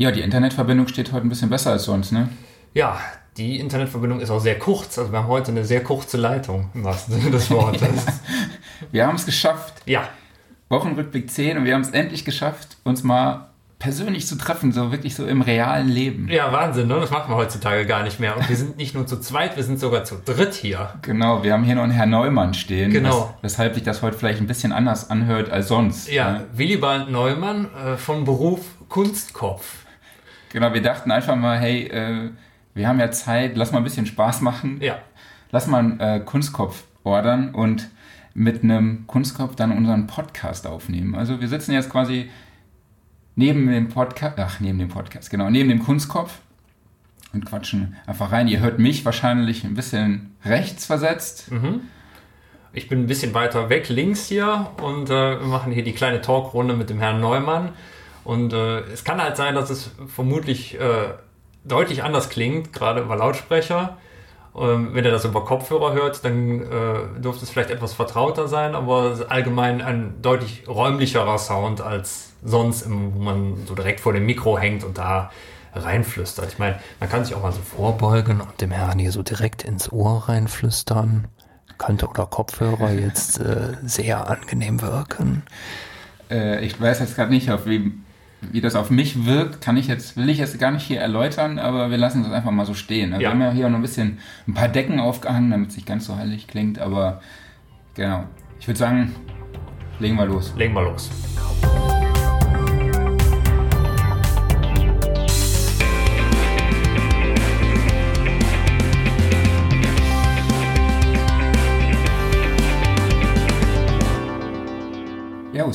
Ja, die Internetverbindung steht heute ein bisschen besser als sonst, ne? Ja, die Internetverbindung ist auch sehr kurz. Also wir haben heute eine sehr kurze Leitung, im wahrsten Sinne des Wortes. wir haben es geschafft. Ja. Wochenrückblick 10 und wir haben es endlich geschafft, uns mal persönlich zu treffen, so wirklich so im realen Leben. Ja, Wahnsinn, ne? Das machen wir heutzutage gar nicht mehr. Und wir sind nicht nur zu zweit, wir sind sogar zu dritt hier. Genau, wir haben hier noch einen Herrn Neumann stehen. Genau. Was, weshalb sich das heute vielleicht ein bisschen anders anhört als sonst. Ja, ne? Willibald Neumann äh, von Beruf Kunstkopf. Genau, wir dachten einfach mal, hey, äh, wir haben ja Zeit, lass mal ein bisschen Spaß machen. Ja. Lass mal einen äh, Kunstkopf ordern und mit einem Kunstkopf dann unseren Podcast aufnehmen. Also wir sitzen jetzt quasi neben dem Podcast, ach, neben dem Podcast, genau, neben dem Kunstkopf und quatschen einfach rein. Ihr hört mich wahrscheinlich ein bisschen rechts versetzt. Mhm. Ich bin ein bisschen weiter weg, links hier und äh, wir machen hier die kleine Talkrunde mit dem Herrn Neumann. Und äh, es kann halt sein, dass es vermutlich äh, deutlich anders klingt, gerade über Lautsprecher. Ähm, wenn ihr das über Kopfhörer hört, dann äh, dürfte es vielleicht etwas vertrauter sein, aber allgemein ein deutlich räumlicherer Sound als sonst, im, wo man so direkt vor dem Mikro hängt und da reinflüstert. Ich meine, man kann sich auch mal so vorbeugen und dem Herrn hier so direkt ins Ohr reinflüstern. Könnte oder Kopfhörer jetzt äh, sehr angenehm wirken. Äh, ich weiß jetzt gerade nicht, auf wem wie das auf mich wirkt, kann ich jetzt, will ich jetzt gar nicht hier erläutern, aber wir lassen das einfach mal so stehen. Also ja. Wir haben ja hier noch ein bisschen ein paar Decken aufgehangen, damit es nicht ganz so heilig klingt, aber genau. Ich würde sagen, legen wir los. Legen wir los.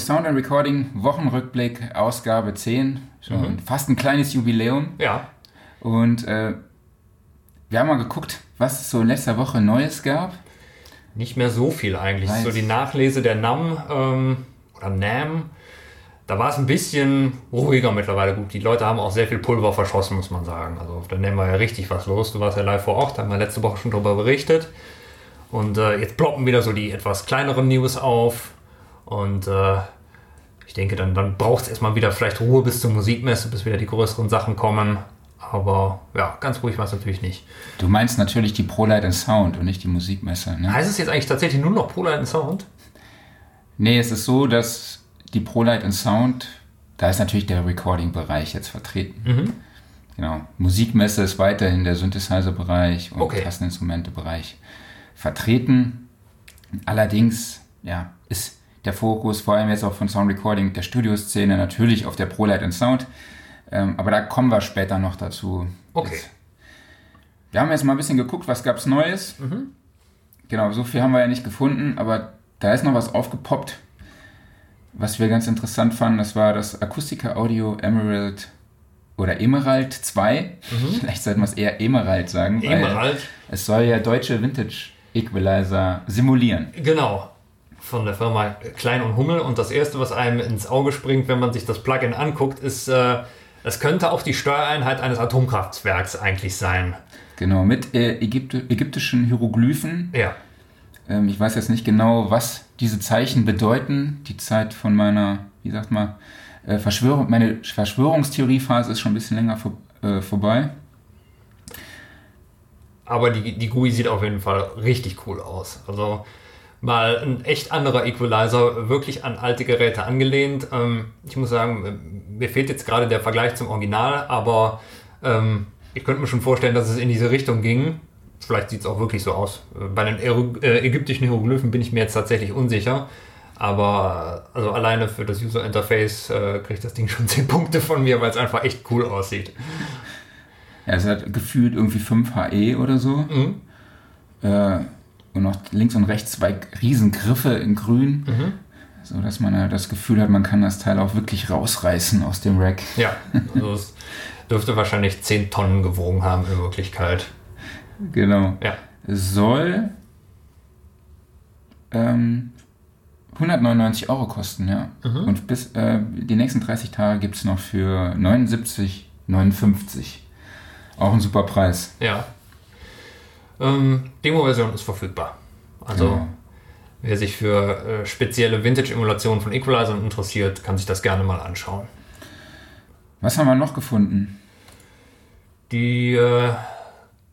Sound and Recording, Wochenrückblick, Ausgabe 10. Schon mhm. fast ein kleines Jubiläum. Ja. Und äh, wir haben mal geguckt, was es so in letzter Woche Neues gab. Nicht mehr so viel eigentlich. Weiß. So die Nachlese der NAM ähm, oder NAM. Da war es ein bisschen ruhiger mittlerweile. Gut, die Leute haben auch sehr viel Pulver verschossen, muss man sagen. Also da nehmen wir ja richtig was los. Du warst ja live vor Ort, haben wir letzte Woche schon darüber berichtet. Und äh, jetzt ploppen wieder so die etwas kleineren News auf. Und äh, ich denke, dann, dann braucht es erstmal wieder vielleicht Ruhe bis zur Musikmesse, bis wieder die größeren Sachen kommen. Aber ja, ganz ruhig war es natürlich nicht. Du meinst natürlich die ProLight Sound und nicht die Musikmesse, ne? Heißt es jetzt eigentlich tatsächlich nur noch ProLight Sound? Nee, es ist so, dass die ProLight Sound, da ist natürlich der Recording-Bereich jetzt vertreten. Mhm. Genau. Musikmesse ist weiterhin der Synthesizer-Bereich und okay. Tasteninstrumente-Bereich vertreten. Allerdings, ja, ist der Fokus, vor allem jetzt auch von Sound Recording, der Studioszene, natürlich auf der ProLight and Sound. Ähm, aber da kommen wir später noch dazu. Okay. Jetzt, wir haben jetzt mal ein bisschen geguckt, was gab es Neues. Mhm. Genau, so viel haben wir ja nicht gefunden, aber da ist noch was aufgepoppt, was wir ganz interessant fanden. Das war das Akustika Audio Emerald oder Emerald 2. Mhm. Vielleicht sollten wir es eher Emerald sagen. Emerald. es soll ja deutsche Vintage Equalizer simulieren. Genau von der Firma Klein und Hummel. Und das Erste, was einem ins Auge springt, wenn man sich das Plugin anguckt, ist, äh, es könnte auch die Steuereinheit eines Atomkraftwerks eigentlich sein. Genau, mit äh, Ägypti ägyptischen Hieroglyphen. Ja. Ähm, ich weiß jetzt nicht genau, was diese Zeichen bedeuten. Die Zeit von meiner, wie sagt man, äh, Verschwörung, meine Verschwörungstheoriephase ist schon ein bisschen länger vor, äh, vorbei. Aber die, die GUI sieht auf jeden Fall richtig cool aus. Also mal ein echt anderer Equalizer, wirklich an alte Geräte angelehnt. Ähm, ich muss sagen, mir fehlt jetzt gerade der Vergleich zum Original, aber ähm, ich könnte mir schon vorstellen, dass es in diese Richtung ging. Vielleicht sieht es auch wirklich so aus. Bei den äh, ägyptischen Hieroglyphen bin ich mir jetzt tatsächlich unsicher. Aber also alleine für das User Interface äh, kriegt das Ding schon 10 Punkte von mir, weil es einfach echt cool aussieht. Ja, es hat gefühlt irgendwie 5 HE oder so. Mhm. Äh, und noch links und rechts zwei Riesengriffe in grün. Mhm. So dass man halt das Gefühl hat, man kann das Teil auch wirklich rausreißen aus dem Rack. Ja, also es dürfte wahrscheinlich 10 Tonnen gewogen haben in Wirklichkeit. Genau. Ja. Soll ähm, 199 Euro kosten, ja. Mhm. Und bis äh, die nächsten 30 Tage gibt es noch für 79,59. Auch ein super Preis. Ja. Ähm, Demo-Version ist verfügbar. Also ja. wer sich für äh, spezielle Vintage-Emulationen von Equalizern interessiert, kann sich das gerne mal anschauen. Was haben wir noch gefunden? Die äh,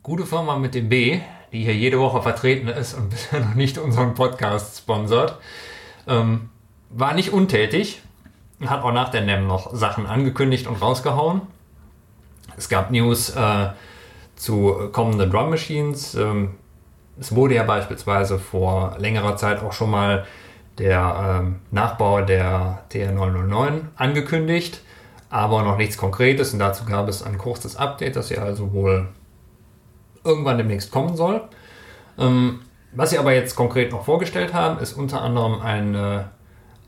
gute Firma mit dem B, die hier jede Woche vertreten ist und bisher noch nicht unseren Podcast sponsert, ähm, war nicht untätig. Hat auch nach der NEM noch Sachen angekündigt und rausgehauen. Es gab News äh, zu kommenden Drum Machines. Ähm, es wurde ja beispielsweise vor längerer Zeit auch schon mal der ähm, Nachbau der TR909 angekündigt, aber noch nichts Konkretes und dazu gab es ein kurzes Update, das ja also wohl irgendwann demnächst kommen soll. Ähm, was sie aber jetzt konkret noch vorgestellt haben, ist unter anderem ein, äh,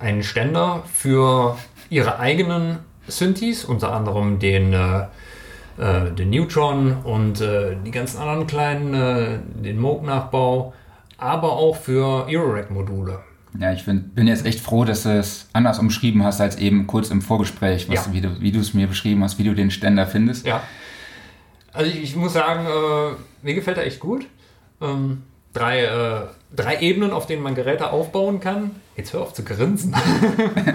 ein Ständer für ihre eigenen Synthes, unter anderem den, äh, den Neutron und äh, die ganzen anderen kleinen, äh, den Moog-Nachbau, aber auch für Eurorack-Module. Ja, ich find, bin jetzt echt froh, dass du es anders umschrieben hast als eben kurz im Vorgespräch, was, ja. wie du es mir beschrieben hast, wie du den Ständer findest. Ja. Also ich, ich muss sagen, äh, mir gefällt er echt gut. Ähm, drei, äh, drei Ebenen, auf denen man Geräte aufbauen kann. Jetzt hör auf zu grinsen.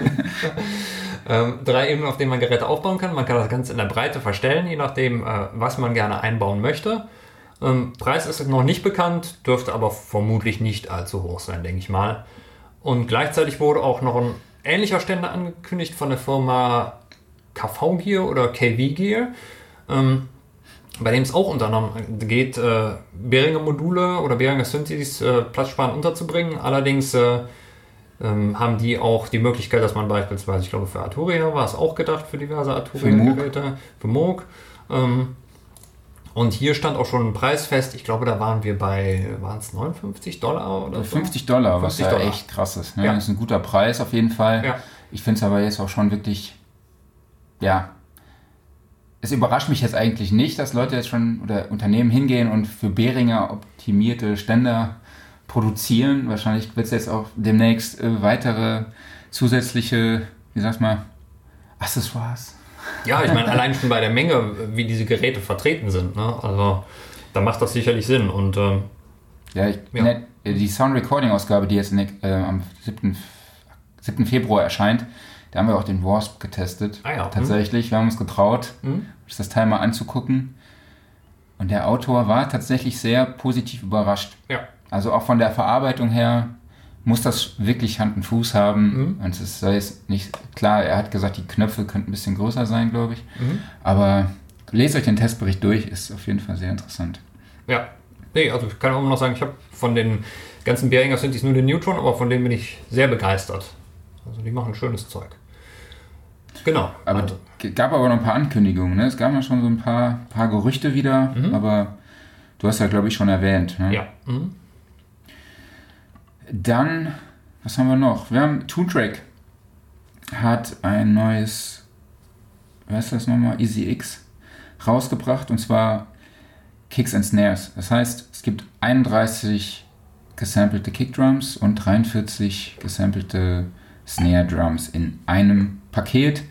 ähm, drei Ebenen, auf denen man Geräte aufbauen kann. Man kann das Ganze in der Breite verstellen, je nachdem, äh, was man gerne einbauen möchte. Ähm, Preis ist noch nicht bekannt, dürfte aber vermutlich nicht allzu hoch sein, denke ich mal. Und gleichzeitig wurde auch noch ein ähnlicher Ständer angekündigt von der Firma KV Gear oder KV Gear, ähm, bei dem es auch unter anderem geht, äh, Behringer Module oder Behringer Synthes äh, platzsparend unterzubringen. Allerdings äh, ähm, haben die auch die Möglichkeit, dass man beispielsweise, ich glaube für Arturia war es auch gedacht, für diverse Arturia-Geräte, für Moog, ähm, und hier stand auch schon ein Preis fest. Ich glaube, da waren wir bei, waren es 59 Dollar oder so? 50 Dollar, 50 was ja Dollar. echt krass ist. Ne? Ja. Das ist ein guter Preis auf jeden Fall. Ja. Ich finde es aber jetzt auch schon wirklich, ja, es überrascht mich jetzt eigentlich nicht, dass Leute jetzt schon oder Unternehmen hingehen und für Behringer optimierte Ständer produzieren. Wahrscheinlich wird es jetzt auch demnächst äh, weitere zusätzliche, wie sagst mal, Accessoires ja, ich meine, allein schon bei der Menge, wie diese Geräte vertreten sind. Ne? Also da macht das sicherlich Sinn. Und, ähm, ja, ich, ja. Ne, die Sound Recording Ausgabe, die jetzt äh, am 7. 7. Februar erscheint, da haben wir auch den Wasp getestet. Ah, ja. Tatsächlich, mhm. wir haben uns getraut, mhm. das Teil mal anzugucken. Und der Autor war tatsächlich sehr positiv überrascht. Ja. Also auch von der Verarbeitung her muss das wirklich Hand und Fuß haben. Mhm. Und es sei es nicht klar, er hat gesagt, die Knöpfe könnten ein bisschen größer sein, glaube ich. Mhm. Aber lest euch den Testbericht durch, ist auf jeden Fall sehr interessant. Ja, nee, also ich kann auch noch sagen, ich habe von den ganzen Behringer Synthes nur den Neutron, aber von denen bin ich sehr begeistert. Also die machen schönes Zeug. Genau. Aber also. gab aber noch ein paar Ankündigungen. Ne? Es gab ja schon so ein paar, paar Gerüchte wieder, mhm. aber du hast ja, glaube ich, schon erwähnt. Ne? Ja. Mhm. Dann, was haben wir noch? Wir haben Toontrack hat ein neues, was ist das nochmal, Easy X rausgebracht und zwar Kicks and Snares. Das heißt, es gibt 31 gesampelte Kickdrums und 43 gesampelte Snare Drums in einem Paket,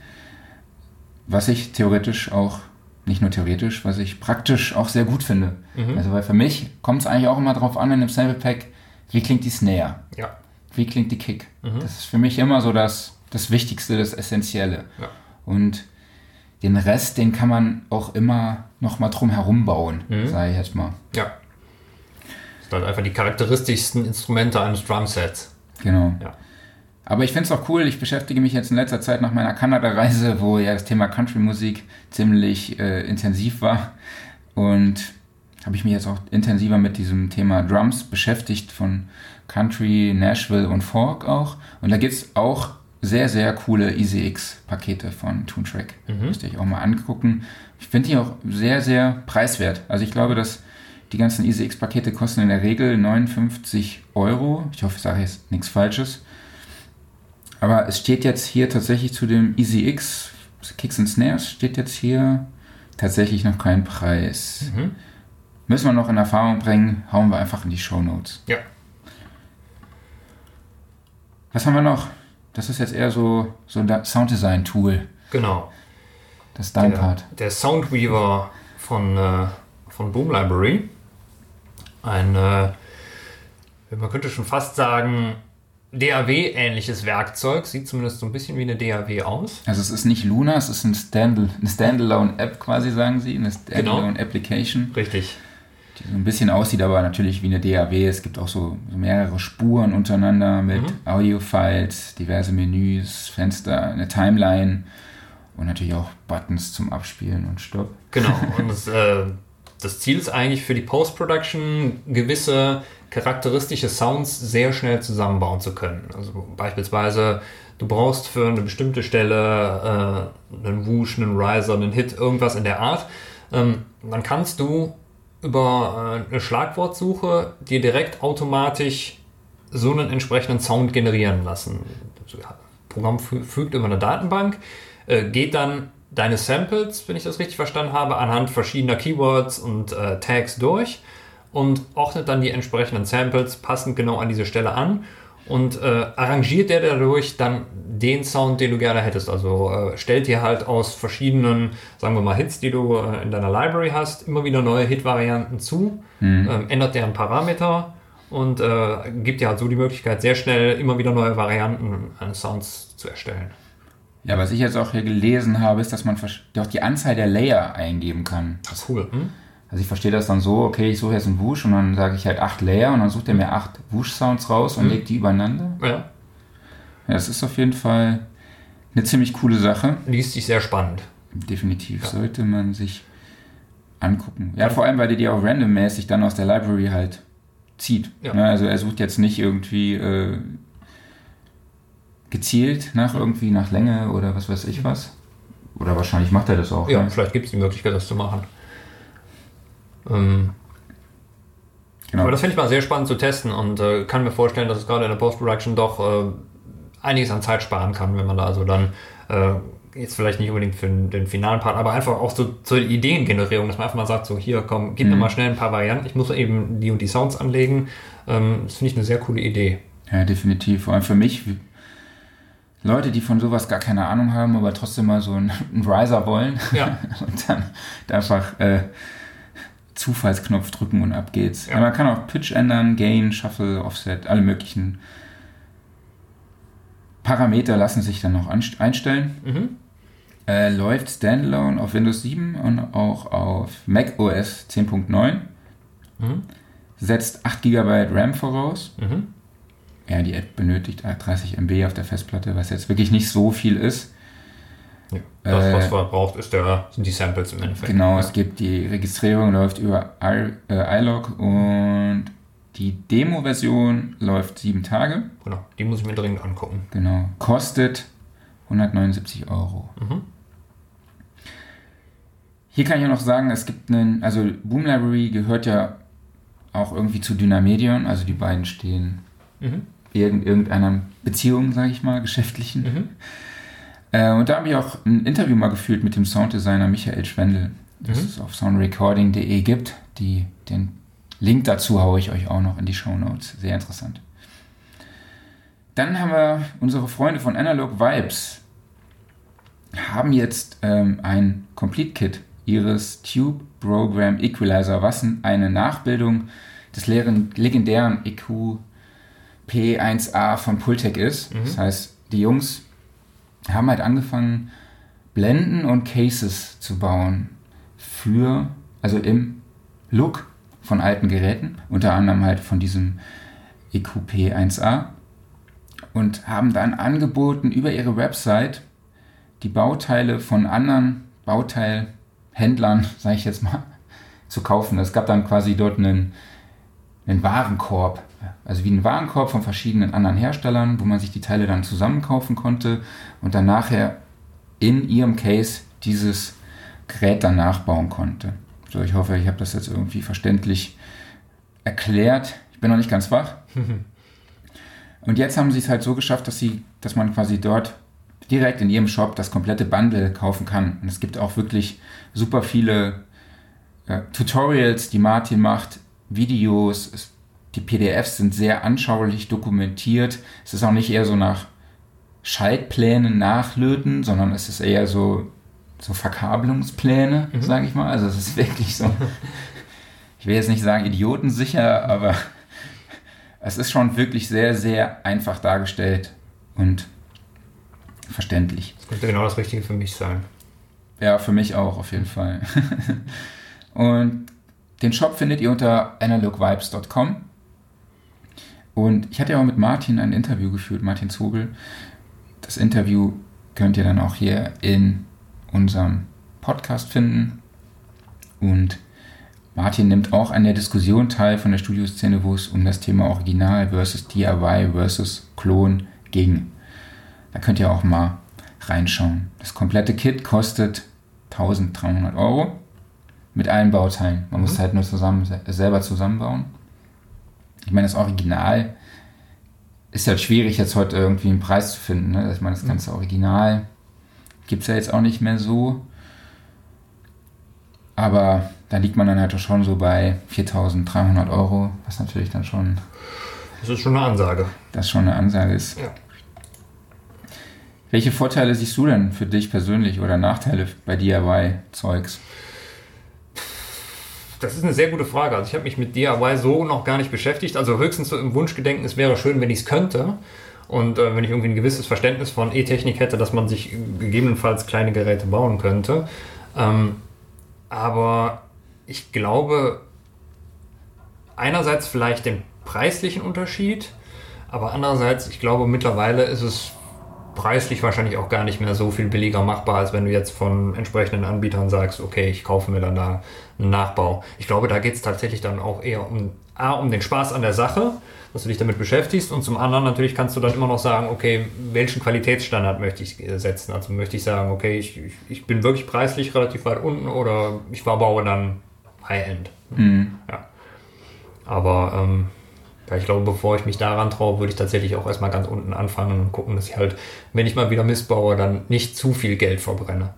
was ich theoretisch auch, nicht nur theoretisch, was ich praktisch auch sehr gut finde. Mhm. Also weil für mich kommt es eigentlich auch immer darauf an in einem Sample Pack, wie klingt die Snare? Ja. Wie klingt die Kick? Mhm. Das ist für mich immer so das, das Wichtigste, das Essentielle. Ja. Und den Rest, den kann man auch immer noch mal drum herum bauen, mhm. sage ich jetzt mal. Ja. Das sind halt einfach die charakteristischsten Instrumente eines Drumsets. Genau. Ja. Aber ich finde es auch cool, ich beschäftige mich jetzt in letzter Zeit nach meiner Kanada-Reise, wo ja das Thema Country-Musik ziemlich äh, intensiv war. Und habe ich mich jetzt auch intensiver mit diesem Thema Drums beschäftigt, von Country, Nashville und Folk auch. Und da gibt es auch sehr, sehr coole EasyX-Pakete von Toontrack. Mhm. Müsste ich auch mal angucken. Ich finde die auch sehr, sehr preiswert. Also ich glaube, dass die ganzen EasyX-Pakete kosten in der Regel 59 Euro. Ich hoffe, ich sage jetzt nichts Falsches. Aber es steht jetzt hier tatsächlich zu dem EasyX Kicks and Snares steht jetzt hier tatsächlich noch kein Preis. Mhm. Müssen wir noch in Erfahrung bringen, hauen wir einfach in die Show Notes. Ja. Was haben wir noch? Das ist jetzt eher so, so ein Sounddesign-Tool. Genau. Das dein der, Part. Der Soundweaver von, äh, von Boom Library. Ein, äh, man könnte schon fast sagen, DAW-ähnliches Werkzeug, sieht zumindest so ein bisschen wie eine DAW aus. Also es ist nicht Luna, es ist ein Stand eine Standalone-App quasi, sagen sie, eine Standalone-Application. Genau. Richtig. Die so ein bisschen aussieht, aber natürlich wie eine DAW. Es gibt auch so, so mehrere Spuren untereinander mit mhm. Audio-Files, diverse Menüs, Fenster, eine Timeline und natürlich auch Buttons zum Abspielen und Stopp. Genau, und das, äh, das Ziel ist eigentlich für die Post-Production gewisse charakteristische Sounds sehr schnell zusammenbauen zu können. Also beispielsweise, du brauchst für eine bestimmte Stelle äh, einen Whoosh, einen Riser, einen Hit, irgendwas in der Art. Ähm, dann kannst du über äh, eine Schlagwortsuche dir direkt automatisch so einen entsprechenden Sound generieren lassen. Das Programm fügt über eine Datenbank, äh, geht dann deine Samples, wenn ich das richtig verstanden habe, anhand verschiedener Keywords und äh, Tags durch und ordnet dann die entsprechenden Samples passend genau an diese Stelle an und äh, arrangiert der dadurch dann den Sound, den du gerne hättest. Also äh, stellt dir halt aus verschiedenen, sagen wir mal, Hits, die du äh, in deiner Library hast, immer wieder neue Hit-Varianten zu, mhm. Ähm, ändert deren Parameter und äh, gibt dir halt so die Möglichkeit, sehr schnell immer wieder neue Varianten eines Sounds zu erstellen. Ja, was ich jetzt auch hier gelesen habe, ist, dass man auch die Anzahl der Layer eingeben kann. Das ist cool. Hm? Also ich verstehe das dann so, okay, ich suche jetzt einen Wusch und dann sage ich halt acht Layer und dann sucht er mir acht Wusch-Sounds raus und mhm. legt die übereinander. Ja. Ja, das ist auf jeden Fall eine ziemlich coole Sache. Liest sich sehr spannend. Definitiv, ja. sollte man sich angucken. Ja, vor allem, weil der die auch randommäßig dann aus der Library halt zieht. Ja. Ne, also er sucht jetzt nicht irgendwie äh, gezielt nach irgendwie nach Länge oder was weiß ich was. Oder wahrscheinlich macht er das auch. Ja, ne? vielleicht gibt es die Möglichkeit, das zu machen. Ähm, genau. Aber das finde ich mal sehr spannend zu testen und äh, kann mir vorstellen, dass es gerade in der Post-Production doch äh, einiges an Zeit sparen kann, wenn man da also dann äh, jetzt vielleicht nicht unbedingt für den, finalen Part, aber einfach auch so zur Ideengenerierung, dass man einfach mal sagt, so hier komm, gib mhm. mir mal schnell ein paar Varianten, ich muss eben die und die Sounds anlegen. Ähm, das finde ich eine sehr coole Idee. Ja, definitiv. Vor allem für mich, Leute, die von sowas gar keine Ahnung haben, aber trotzdem mal so einen, einen Riser wollen ja. und dann einfach äh, Zufallsknopf drücken und ab geht's. Ja. man kann auch Pitch ändern, Gain, Shuffle, Offset, alle möglichen Parameter lassen sich dann noch einstellen. Mhm. Äh, läuft Standalone auf Windows 7 und auch auf Mac OS 10.9. Mhm. Setzt 8 GB RAM voraus. Mhm. Ja, die App benötigt 30 MB auf der Festplatte, was jetzt wirklich nicht so viel ist. Ja, das, äh, was man braucht, ist der, sind die Samples im Endeffekt. Genau, ja. es gibt die Registrierung, läuft über I, äh, iLog und die Demo-Version läuft sieben Tage. Genau, die muss ich mir dringend angucken. Genau, kostet 179 Euro. Mhm. Hier kann ich auch noch sagen, es gibt einen, also Boom Library gehört ja auch irgendwie zu Dynamedion, also die beiden stehen mhm. in irgendeiner Beziehung, sage ich mal, geschäftlichen. Mhm. Äh, und da habe ich auch ein Interview mal geführt mit dem Sounddesigner Michael Schwendel, das mhm. es auf soundrecording.de gibt. Die, den Link dazu haue ich euch auch noch in die Show Notes. Sehr interessant. Dann haben wir unsere Freunde von Analog Vibes haben jetzt ähm, ein Complete Kit ihres Tube Program Equalizer, was eine Nachbildung des legendären EQ P1A von Pultec ist. Mhm. Das heißt, die Jungs haben halt angefangen, Blenden und Cases zu bauen für, also im Look von alten Geräten, unter anderem halt von diesem EQP 1A und haben dann angeboten, über ihre Website die Bauteile von anderen Bauteilhändlern, sage ich jetzt mal, zu kaufen. Es gab dann quasi dort einen, einen Warenkorb, also wie ein Warenkorb von verschiedenen anderen Herstellern, wo man sich die Teile dann zusammenkaufen konnte und dann nachher in ihrem Case dieses Gerät dann nachbauen konnte. So, ich hoffe, ich habe das jetzt irgendwie verständlich erklärt. Ich bin noch nicht ganz wach. Und jetzt haben sie es halt so geschafft, dass sie, dass man quasi dort direkt in ihrem Shop das komplette Bundle kaufen kann. Und es gibt auch wirklich super viele äh, Tutorials, die Martin macht, Videos. Es, die PDFs sind sehr anschaulich dokumentiert. Es ist auch nicht eher so nach Schaltplänen nachlöten, sondern es ist eher so, so Verkabelungspläne, mhm. sage ich mal. Also es ist wirklich so, ich will jetzt nicht sagen idiotensicher, aber es ist schon wirklich sehr, sehr einfach dargestellt und verständlich. Das könnte genau das Richtige für mich sein. Ja, für mich auch auf jeden Fall. und den Shop findet ihr unter analogvibes.com. Und ich hatte ja auch mit Martin ein Interview geführt, Martin Zobel. Das Interview könnt ihr dann auch hier in unserem Podcast finden. Und Martin nimmt auch an der Diskussion teil von der Studioszene, wo es um das Thema Original versus DIY versus Klon ging. Da könnt ihr auch mal reinschauen. Das komplette Kit kostet 1300 Euro mit allen Bauteilen. Man mhm. muss es halt nur zusammen, selber zusammenbauen. Ich meine, das Original ist halt schwierig, jetzt heute irgendwie einen Preis zu finden. Ne? Ich meine, das mhm. ganze Original gibt es ja jetzt auch nicht mehr so. Aber da liegt man dann halt schon so bei 4.300 Euro, was natürlich dann schon. Das ist schon eine Ansage. Das schon eine Ansage ist. Ja. Welche Vorteile siehst du denn für dich persönlich oder Nachteile bei DIY-Zeugs? Das ist eine sehr gute Frage. Also ich habe mich mit DIY so noch gar nicht beschäftigt. Also höchstens so im Wunschgedenken, es wäre schön, wenn ich es könnte. Und äh, wenn ich irgendwie ein gewisses Verständnis von E-Technik hätte, dass man sich gegebenenfalls kleine Geräte bauen könnte. Ähm, aber ich glaube, einerseits vielleicht den preislichen Unterschied, aber andererseits, ich glaube, mittlerweile ist es preislich wahrscheinlich auch gar nicht mehr so viel billiger machbar, als wenn du jetzt von entsprechenden Anbietern sagst, okay, ich kaufe mir dann da einen Nachbau. Ich glaube, da geht es tatsächlich dann auch eher um, A, um den Spaß an der Sache, dass du dich damit beschäftigst und zum anderen natürlich kannst du dann immer noch sagen, okay, welchen Qualitätsstandard möchte ich setzen? Also möchte ich sagen, okay, ich, ich bin wirklich preislich relativ weit unten oder ich verbaue dann High-End. Mhm. Ja. Aber ähm, ich glaube, bevor ich mich daran traue, würde ich tatsächlich auch erstmal ganz unten anfangen und gucken, dass ich halt, wenn ich mal wieder missbaue, dann nicht zu viel Geld verbrenne.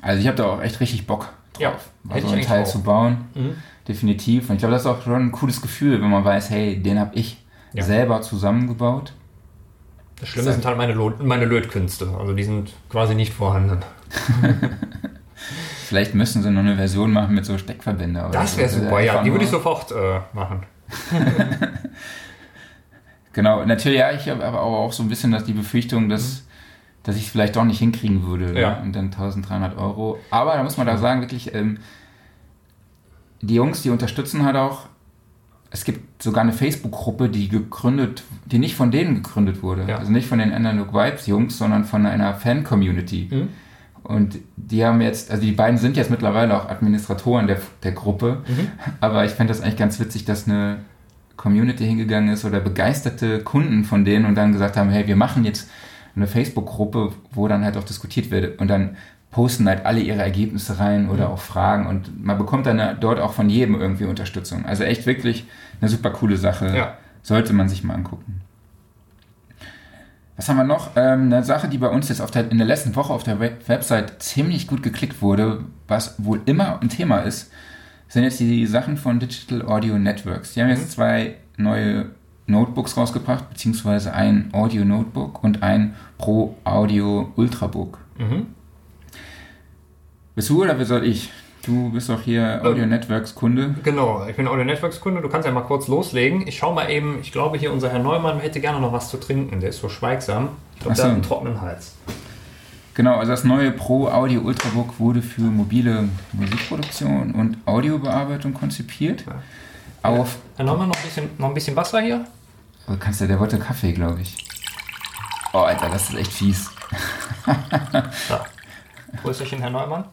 Also ich habe da auch echt richtig Bock drauf, ja, mal so einen Teil auch. zu bauen. Mhm. Definitiv. Und ich glaube, das ist auch schon ein cooles Gefühl, wenn man weiß, hey, den habe ich ja. selber zusammengebaut. Das Schlimme das sind halt meine, meine Lötkünste. Also die sind quasi nicht vorhanden. Vielleicht müssen sie noch eine Version machen mit so Steckverbänder. Das wäre so. super, ja. Die würde ich sofort äh, machen. genau, natürlich, ja, ich habe aber auch so ein bisschen dass die Befürchtung, dass, mhm. dass ich es vielleicht doch nicht hinkriegen würde. Ja. Ne? Und dann 1300 Euro. Aber da muss man da sagen, wirklich, ähm, die Jungs, die unterstützen halt auch. Es gibt sogar eine Facebook-Gruppe, die gegründet, die nicht von denen gegründet wurde. Ja. Also nicht von den Analog Vibes Jungs, sondern von einer Fan-Community. Mhm. Und die haben jetzt, also die beiden sind jetzt mittlerweile auch Administratoren der, der Gruppe, mhm. aber ich fände das eigentlich ganz witzig, dass eine Community hingegangen ist oder begeisterte Kunden von denen und dann gesagt haben, hey, wir machen jetzt eine Facebook-Gruppe, wo dann halt auch diskutiert wird und dann posten halt alle ihre Ergebnisse rein oder mhm. auch Fragen und man bekommt dann dort auch von jedem irgendwie Unterstützung. Also echt wirklich eine super coole Sache. Ja. Sollte man sich mal angucken. Was haben wir noch? Ähm, eine Sache, die bei uns jetzt der, in der letzten Woche auf der Website ziemlich gut geklickt wurde, was wohl immer ein Thema ist, sind jetzt die Sachen von Digital Audio Networks. Die haben jetzt mhm. zwei neue Notebooks rausgebracht, beziehungsweise ein Audio Notebook und ein Pro Audio Ultrabook. Mhm. Bist du oder soll ich? Du bist doch hier Audio Networks Kunde. Genau, ich bin Audio Networks Kunde. Du kannst ja mal kurz loslegen. Ich schau mal eben, ich glaube hier unser Herr Neumann hätte gerne noch was zu trinken. Der ist so schweigsam. Ich glaube, so. der hat einen trockenen Hals. Genau, also das neue Pro Audio Ultrabook wurde für mobile Musikproduktion und Audiobearbeitung konzipiert. Ja. Auf Herr Neumann, noch ein bisschen, noch ein bisschen Wasser hier? Oh, kannst du, der wollte Kaffee, glaube ich. Oh, Alter, das ist echt fies. ja. Grüßerchen, Herr Neumann.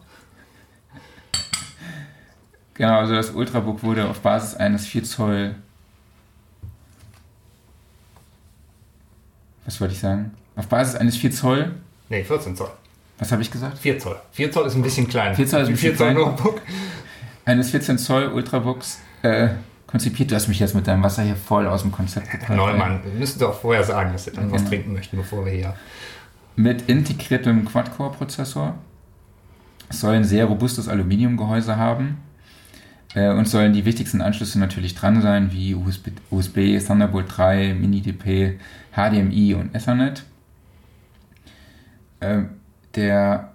Genau, also das Ultrabook wurde auf Basis eines 4 Zoll. Was wollte ich sagen? Auf Basis eines 4 Zoll. Nee, 14 Zoll. Was habe ich gesagt? 4 Zoll. 4 Zoll ist ein bisschen klein. 4 Zoll ist ein bisschen klein. Notebook. Eines 14 Zoll Ultrabooks äh, konzipiert. Du hast mich jetzt mit deinem Wasser hier voll aus dem Konzept gebracht. Neumann, wir müssen doch vorher sagen, dass wir dann was trinken möchten, bevor wir hier. Mit integriertem Quad-Core-Prozessor. Soll ein sehr robustes Aluminiumgehäuse haben äh, und sollen die wichtigsten Anschlüsse natürlich dran sein, wie USB, USB Thunderbolt 3, Mini-DP, HDMI und Ethernet. Äh, der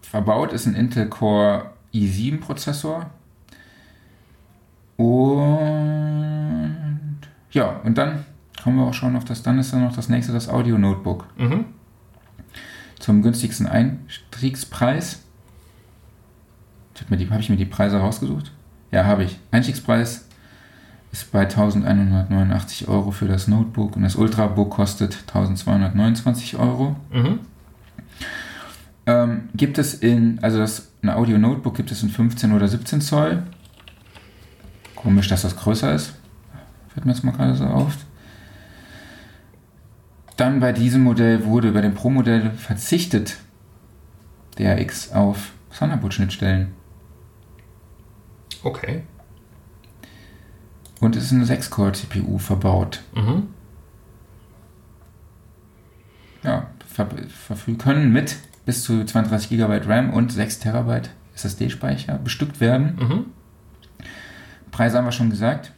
verbaut ist ein Intel Core i7 Prozessor und Ja, und dann kommen wir auch schon auf das, dann ist dann noch das nächste, das Audio-Notebook. Mhm. Zum günstigsten Einstiegspreis. Habe ich mir die Preise rausgesucht? Ja, habe ich. Einstiegspreis ist bei 1189 Euro für das Notebook und das Ultrabook kostet 1229 Euro. Mhm. Ähm, gibt es in, also das ein Audio-Notebook gibt es in 15 oder 17 Zoll. Komisch, dass das größer ist. Fällt mir jetzt mal gerade so auf. Dann bei diesem Modell wurde bei dem Pro-Modell verzichtet der X auf Thunderbolt-Schnittstellen. Okay. Und es ist eine 6-Core-CPU verbaut. Mhm. Ja, ver verfügen können mit bis zu 32 GB RAM und 6 TB SSD-Speicher bestückt werden. Mhm. Preise haben wir schon gesagt.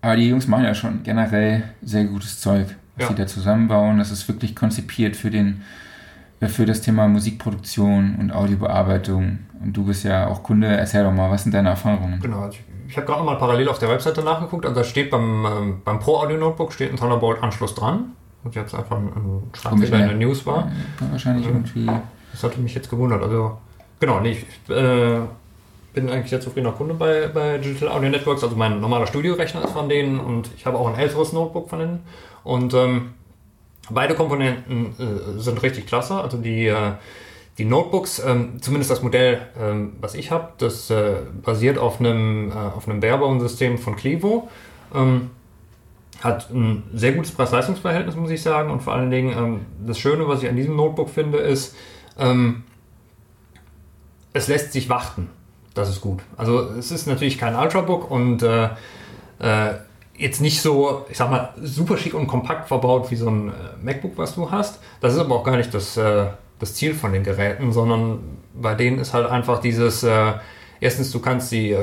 Aber die Jungs machen ja schon generell sehr gutes Zeug, was ja. sie da zusammenbauen. Das ist wirklich konzipiert für den für das Thema Musikproduktion und Audiobearbeitung. Und du bist ja auch Kunde. Erzähl doch mal, was sind deine Erfahrungen? Genau, ich, ich habe gerade mal parallel auf der Webseite nachgeguckt. Also da steht beim, ähm, beim Pro Audio Notebook steht ein Thunderbolt-Anschluss dran. Und jetzt einfach ein, Schreibfehler in der News war. Wahrscheinlich ähm, irgendwie. Das hatte mich jetzt gewundert. Also, genau, nee, ich äh, bin eigentlich sehr zufriedener Kunde bei, bei Digital Audio Networks. Also, mein normaler Studiorechner ist von denen und ich habe auch ein älteres Notebook von denen. Und ähm, beide Komponenten äh, sind richtig klasse. Also, die. Äh, die Notebooks, ähm, zumindest das Modell, ähm, was ich habe, das äh, basiert auf einem, äh, auf einem Barebone-System von Clevo. Ähm, hat ein sehr gutes Preis-Leistungs-Verhältnis, muss ich sagen. Und vor allen Dingen, ähm, das Schöne, was ich an diesem Notebook finde, ist, ähm, es lässt sich warten. Das ist gut. Also es ist natürlich kein Ultrabook und äh, äh, jetzt nicht so, ich sag mal, super schick und kompakt verbaut wie so ein äh, MacBook, was du hast. Das ist aber auch gar nicht das, äh, das Ziel von den Geräten, sondern bei denen ist halt einfach dieses, äh, erstens, du kannst sie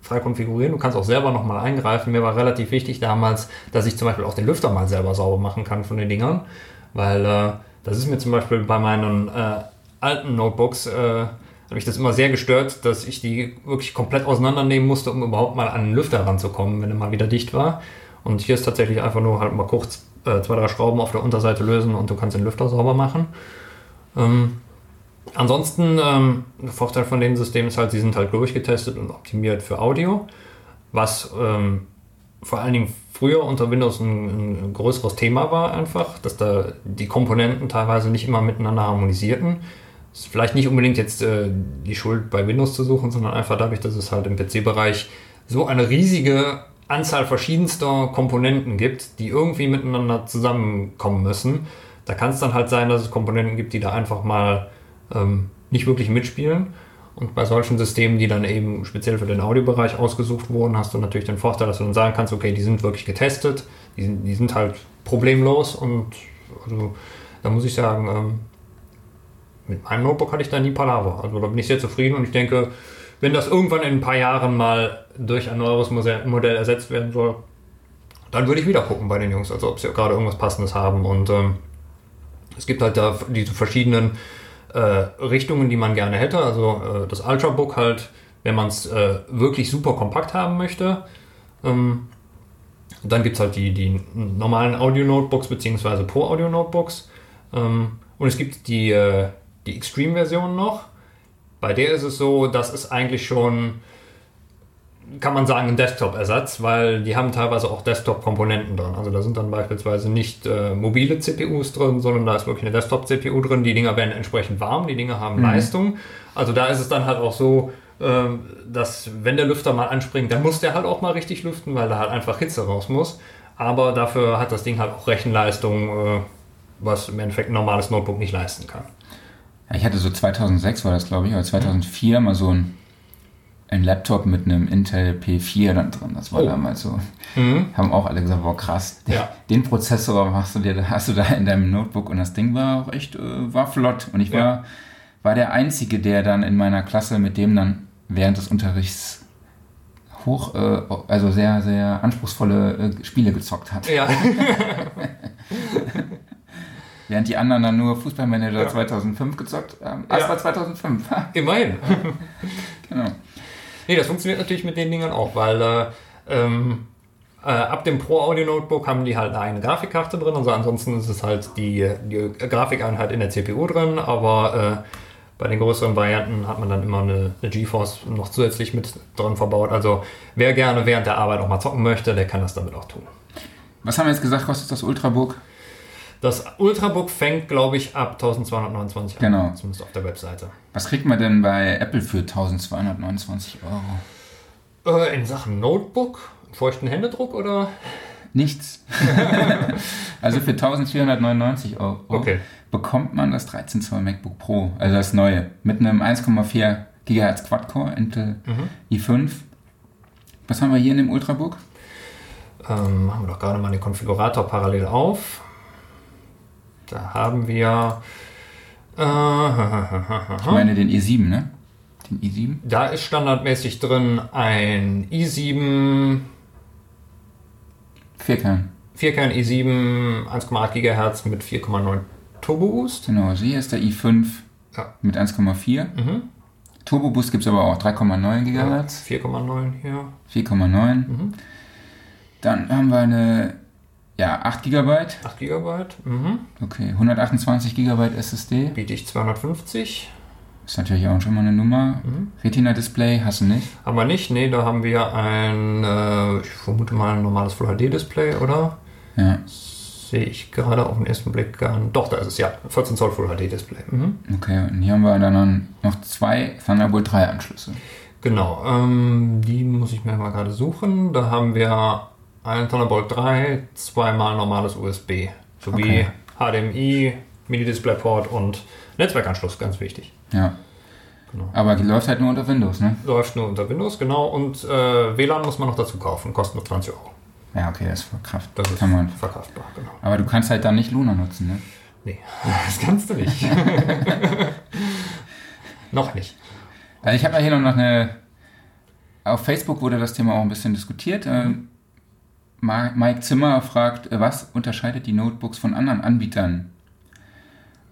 frei konfigurieren. Du kannst auch selber nochmal eingreifen. Mir war relativ wichtig damals, dass ich zum Beispiel auch den Lüfter mal selber sauber machen kann von den Dingern, weil das ist mir zum Beispiel bei meinen alten Notebooks, habe ich das immer sehr gestört, dass ich die wirklich komplett auseinandernehmen musste, um überhaupt mal an den Lüfter ranzukommen, wenn er mal wieder dicht war. Und hier ist tatsächlich einfach nur halt mal kurz äh, zwei, drei Schrauben auf der Unterseite lösen und du kannst den Lüfter sauber machen. Ähm, Ansonsten, ähm, der Vorteil von dem System ist halt, sie sind halt durchgetestet und optimiert für Audio, was ähm, vor allen Dingen früher unter Windows ein, ein, größeres Thema war einfach, dass da die Komponenten teilweise nicht immer miteinander harmonisierten. Ist vielleicht nicht unbedingt jetzt äh, die Schuld bei Windows zu suchen, sondern einfach dadurch, dass es halt im PC-Bereich so eine riesige Anzahl verschiedenster Komponenten gibt, die irgendwie miteinander zusammenkommen müssen. Da kann es dann halt sein, dass es Komponenten gibt, die da einfach mal ähm, nicht wirklich mitspielen. Und bei solchen Systemen, die dann eben speziell für den Audiobereich ausgesucht wurden, hast du natürlich den Vorteil, dass du dann sagen kannst, okay, die sind wirklich getestet, die sind, die sind halt problemlos und also, da muss ich sagen, ähm, mit meinem Notebook hatte ich da nie Palaver. Also da bin ich sehr zufrieden und ich denke, wenn das irgendwann in ein paar Jahren mal durch ein neueres Modell ersetzt werden soll, dann würde ich wieder gucken bei den Jungs, also ob sie gerade irgendwas Passendes haben. Und ähm, es gibt halt da diese verschiedenen äh, Richtungen, die man gerne hätte. Also äh, das Ultrabook halt, wenn man es äh, wirklich super kompakt haben möchte. Ähm, dann gibt es halt die, die normalen Audio-Notebooks bzw. Pro-Audio-Notebooks. Ähm, und es gibt die, äh, die Extreme-Version noch. Bei der ist es so, dass es eigentlich schon kann man sagen, ein Desktop-Ersatz, weil die haben teilweise auch Desktop-Komponenten drin. Also da sind dann beispielsweise nicht äh, mobile CPUs drin, sondern da ist wirklich eine Desktop-CPU drin. Die Dinger werden entsprechend warm, die Dinger haben mhm. Leistung. Also da ist es dann halt auch so, äh, dass wenn der Lüfter mal anspringt, dann muss der halt auch mal richtig lüften, weil da halt einfach Hitze raus muss. Aber dafür hat das Ding halt auch Rechenleistung, äh, was im Endeffekt ein normales Notebook nicht leisten kann. Ja, ich hatte so 2006 war das, glaube ich, oder 2004 mal so ein ein Laptop mit einem Intel P4 dann drin. Das war oh. damals so. Mhm. Haben auch alle gesagt, boah krass, ja. den Prozessor machst du dir, hast du da in deinem Notebook und das Ding war auch echt, äh, war flott. Und ich ja. war, war der Einzige, der dann in meiner Klasse mit dem dann während des Unterrichts hoch, äh, also sehr, sehr anspruchsvolle äh, Spiele gezockt hat. Ja. Während die anderen dann nur Fußballmanager ja. 2005 gezockt haben. Das ja. war 2005. Immerhin. genau. Nee, das funktioniert natürlich mit den Dingern auch, weil äh, ähm, Äh, ab dem Pro Audio Notebook haben die halt eine eigene Grafikkarte drin. Also ansonsten ist es halt die, die Grafikeinheit in der CPU drin, aber äh, bei den größeren Varianten hat man dann immer eine, eine GeForce noch zusätzlich mit drin verbaut. Also wer gerne während der Arbeit auch mal zocken möchte, der kann das damit auch tun. Was haben wir jetzt gesagt, kostet das Ultrabook? Das Ultrabook fängt, glaube ich, ab 1229 genau. an. Zumindest auf der Webseite. Was kriegt man denn bei Apple für 1229 Euro? Äh, in Sachen Notebook? Feuchten Händedruck oder? Nichts. also für 1499 Euro okay. bekommt man das 13 Zoll MacBook Pro, also das neue, mit einem 1,4 GHz Quad-Core Intel mhm. i5. Was haben wir hier in dem Ultrabook? Ähm, machen wir doch gerade mal den Konfigurator parallel auf. Da haben wir. Äh, ich meine den i7, ne? Den i7? Da ist standardmäßig drin ein i7 Vierkern. Vierkern i7, 1,8 GHz mit 4,9 Turbo Boost. Genau, hier ist der i5 ja. mit 1,4. Mhm. Turbo Boost gibt es aber auch 3,9 GHz. Ja, 4,9 hier. 4,9. Mhm. Dann haben wir eine ja, 8 GB. 8 GB. Mhm. Okay, 128 GB SSD. Biete ich 250. Ist natürlich auch schon mal eine Nummer. Mhm. Retina-Display hast du nicht? Haben wir nicht, nee, da haben wir ein, äh, ich vermute mal ein normales Full-HD-Display, oder? Ja. Sehe ich gerade auf den ersten Blick gar nicht. Doch, da ist es, ja. 14 Zoll Full-HD-Display. Mhm. Okay, und hier haben wir dann noch zwei Thunderbolt 3 Anschlüsse. Genau, ähm, die muss ich mir mal gerade suchen. Da haben wir ein Thunderbolt 3, zweimal normales USB, sowie okay. HDMI, Mini-Display-Port und Netzwerkanschluss, ganz wichtig. Ja. Genau. Aber die läuft halt nur unter Windows, ne? Läuft nur unter Windows, genau. Und äh, WLAN muss man noch dazu kaufen, kostet nur 20 Euro. Ja, okay, das ist verkraftbar. Das ist Kann man. verkraftbar, genau. Aber du kannst halt dann nicht Luna nutzen, ne? Nee, das kannst du nicht. noch nicht. Also ich habe ja hier noch eine. Auf Facebook wurde das Thema auch ein bisschen diskutiert. Mhm. Mike Zimmer fragt, äh, was unterscheidet die Notebooks von anderen Anbietern?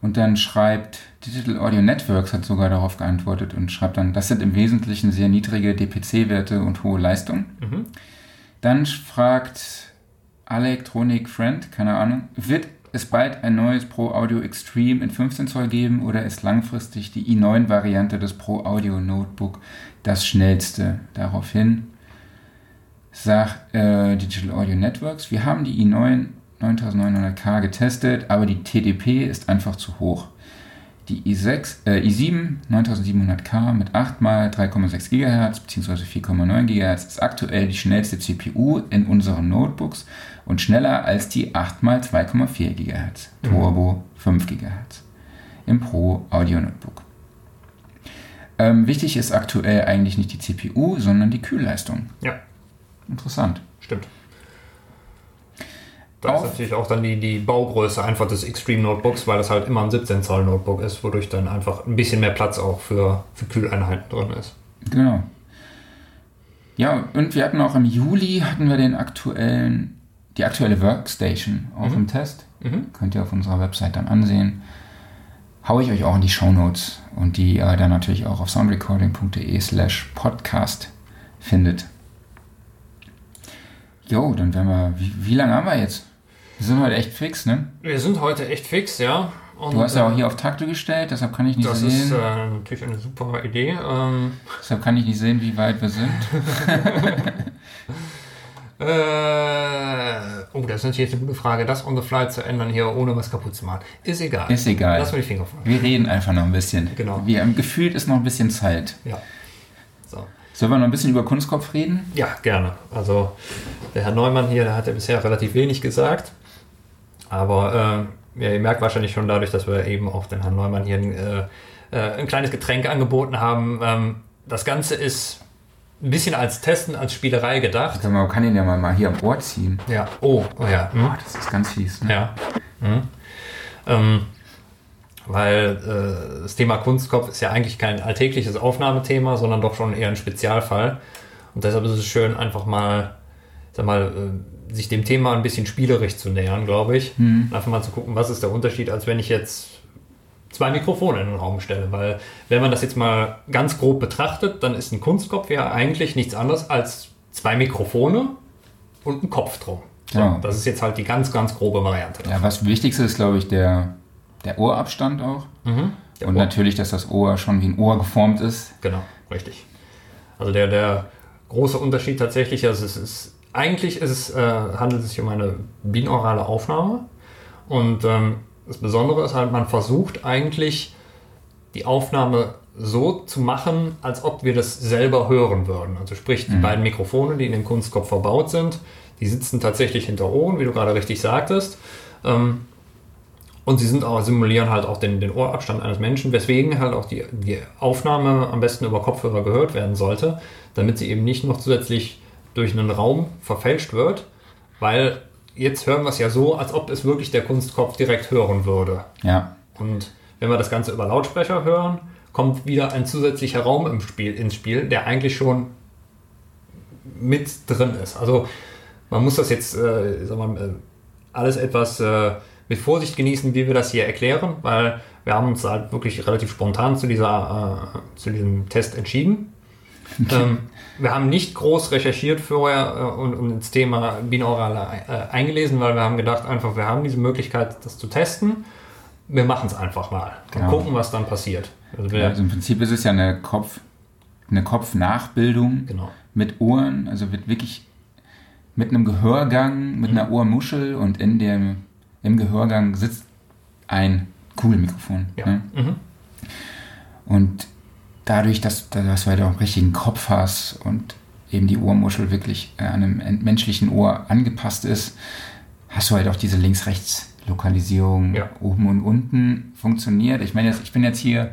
Und dann schreibt Digital Audio Networks hat sogar darauf geantwortet und schreibt dann, das sind im Wesentlichen sehr niedrige DPC-Werte und hohe Leistung. Mhm. Dann fragt Electronic Friend, keine Ahnung, wird es bald ein neues Pro Audio Extreme in 15 Zoll geben oder ist langfristig die i9-Variante des Pro Audio Notebook das schnellste? Daraufhin sagt äh, Digital Audio Networks, wir haben die i9 9900K getestet, aber die TDP ist einfach zu hoch. Die i6, äh, i7 9700K mit 8 mal 3,6 GHz bzw. 4,9 GHz ist aktuell die schnellste CPU in unseren Notebooks und schneller als die 8 mal 2,4 GHz Turbo mhm. 5 GHz im Pro Audio Notebook. Ähm, wichtig ist aktuell eigentlich nicht die CPU, sondern die Kühlleistung. Ja. Interessant. Stimmt. Da ist natürlich auch dann die, die Baugröße einfach des Extreme Notebooks, weil das halt immer ein 17 Zoll Notebook ist, wodurch dann einfach ein bisschen mehr Platz auch für, für Kühleinheiten drin ist. Genau. Ja, und wir hatten auch im Juli hatten wir den aktuellen, die aktuelle Workstation auch mhm. im Test. Mhm. Könnt ihr auf unserer Website dann ansehen. Hau ich euch auch in die Show Notes und die äh, dann natürlich auch auf soundrecording.de slash podcast findet. Jo, dann werden wir. Wie, wie lange haben wir jetzt? Wir sind heute echt fix, ne? Wir sind heute echt fix, ja. Und, du hast ja auch hier auf Takte gestellt, deshalb kann ich nicht das sehen. Das ist äh, natürlich eine super Idee. Ähm, deshalb kann ich nicht sehen, wie weit wir sind. äh, oh, das ist natürlich jetzt eine gute Frage, das on the fly zu ändern hier, ohne was kaputt zu machen. Ist egal. Ist egal. Lass mir die Finger von. Wir reden einfach noch ein bisschen. Genau. Wir, gefühlt ist noch ein bisschen Zeit. Ja. So. Sollen wir noch ein bisschen über Kunstkopf reden? Ja, gerne. Also der Herr Neumann hier, der hat ja bisher relativ wenig gesagt. Aber äh, ja, ihr merkt wahrscheinlich schon dadurch, dass wir eben auch den Herrn Neumann hier äh, äh, ein kleines Getränk angeboten haben. Ähm, das Ganze ist ein bisschen als Testen, als Spielerei gedacht. Man kann ihn ja mal, mal hier am Ohr ziehen. Ja, oh, oh ja. Hm? Oh, das ist ganz fies. Ne? Ja. Hm. Ähm, weil äh, das Thema Kunstkopf ist ja eigentlich kein alltägliches Aufnahmethema, sondern doch schon eher ein Spezialfall. Und deshalb ist es schön, einfach mal, sag mal, äh, sich dem Thema ein bisschen spielerisch zu nähern, glaube ich. Mhm. Einfach mal zu gucken, was ist der Unterschied, als wenn ich jetzt zwei Mikrofone in den Raum stelle. Weil wenn man das jetzt mal ganz grob betrachtet, dann ist ein Kunstkopf ja eigentlich nichts anderes als zwei Mikrofone, und ein Kopf drum. So, genau. Das ist jetzt halt die ganz, ganz grobe Variante. Ja, was Wichtigste ist, glaube ich, der, der Ohrabstand auch. Mhm, und Ohr. natürlich, dass das Ohr schon wie ein Ohr geformt ist. Genau, richtig. Also der, der große Unterschied tatsächlich, also es ist, eigentlich ist es, äh, handelt es sich um eine binaurale Aufnahme. Und ähm, das Besondere ist halt, man versucht eigentlich die Aufnahme so zu machen, als ob wir das selber hören würden. Also sprich, die mhm. beiden Mikrofone, die in dem Kunstkopf verbaut sind, die sitzen tatsächlich hinter Ohren, wie du gerade richtig sagtest. Ähm, und sie sind auch, simulieren halt auch den, den Ohrabstand eines Menschen, weswegen halt auch die, die Aufnahme am besten über Kopfhörer gehört werden sollte, damit sie eben nicht noch zusätzlich durch einen Raum verfälscht wird, weil jetzt hören wir es ja so, als ob es wirklich der Kunstkopf direkt hören würde. Ja. Und wenn wir das Ganze über Lautsprecher hören, kommt wieder ein zusätzlicher Raum im Spiel, ins Spiel, der eigentlich schon mit drin ist. Also man muss das jetzt äh, sag mal, äh, alles etwas äh, mit Vorsicht genießen, wie wir das hier erklären, weil wir haben uns halt wirklich relativ spontan zu, dieser, äh, zu diesem Test entschieden. ähm, wir haben nicht groß recherchiert vorher äh, und, und ins Thema binaural äh, eingelesen, weil wir haben gedacht, einfach, wir haben diese Möglichkeit, das zu testen. Wir machen es einfach mal und genau. gucken, was dann passiert. Also, ja, also, im Prinzip ist es ja eine Kopf, eine Kopfnachbildung genau. mit Ohren, also wird wirklich mit einem Gehörgang, mit mhm. einer Ohrmuschel und in dem, im Gehörgang sitzt ein Kugelmikrofon. Ja. Ne? Mhm. Und dadurch, dass, dass du halt auch einen richtigen Kopf hast und eben die Ohrmuschel wirklich an einem menschlichen Ohr angepasst ist, hast du halt auch diese Links-Rechts-Lokalisierung ja. oben und unten funktioniert. Ich meine, ich bin jetzt hier,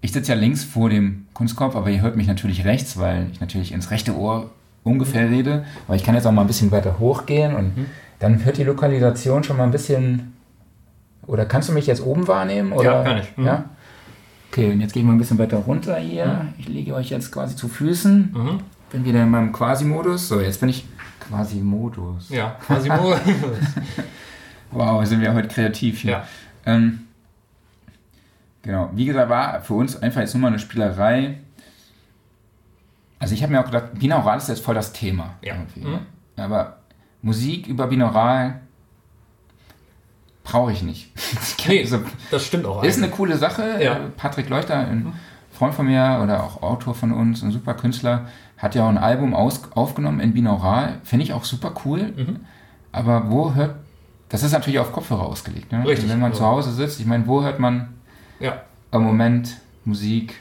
ich sitze ja links vor dem Kunstkopf, aber ihr hört mich natürlich rechts, weil ich natürlich ins rechte Ohr ungefähr mhm. rede. Aber ich kann jetzt auch mal ein bisschen weiter hochgehen und mhm. Dann hört die Lokalisation schon mal ein bisschen. Oder kannst du mich jetzt oben wahrnehmen? Oder? Ja, kann ich. Mhm. Ja? Okay, und jetzt gehe ich mal ein bisschen weiter runter hier. Mhm. Ich lege euch jetzt quasi zu Füßen. Mhm. Bin wieder in meinem Quasi-Modus. So, jetzt bin ich Quasi-Modus. Ja, Quasi-Modus. wow, sind wir heute kreativ hier. Ja. Ähm, genau, wie gesagt, war für uns einfach jetzt nur mal eine Spielerei. Also ich habe mir auch gedacht, Binaural ist jetzt voll das Thema. Ja. Mhm. Aber Musik über Binaural brauche ich nicht. nee, also, das stimmt auch. Ist eine coole Sache. Ja. Patrick Leuchter, ein Freund von mir oder auch Autor von uns, ein super Künstler, hat ja auch ein Album aus, aufgenommen in Binaural. Finde ich auch super cool. Mhm. Aber wo hört. Das ist natürlich auf Kopfhörer ausgelegt. Ne? Richtig. Also wenn man zu Hause sitzt, ich meine, wo hört man ja. im Moment Musik?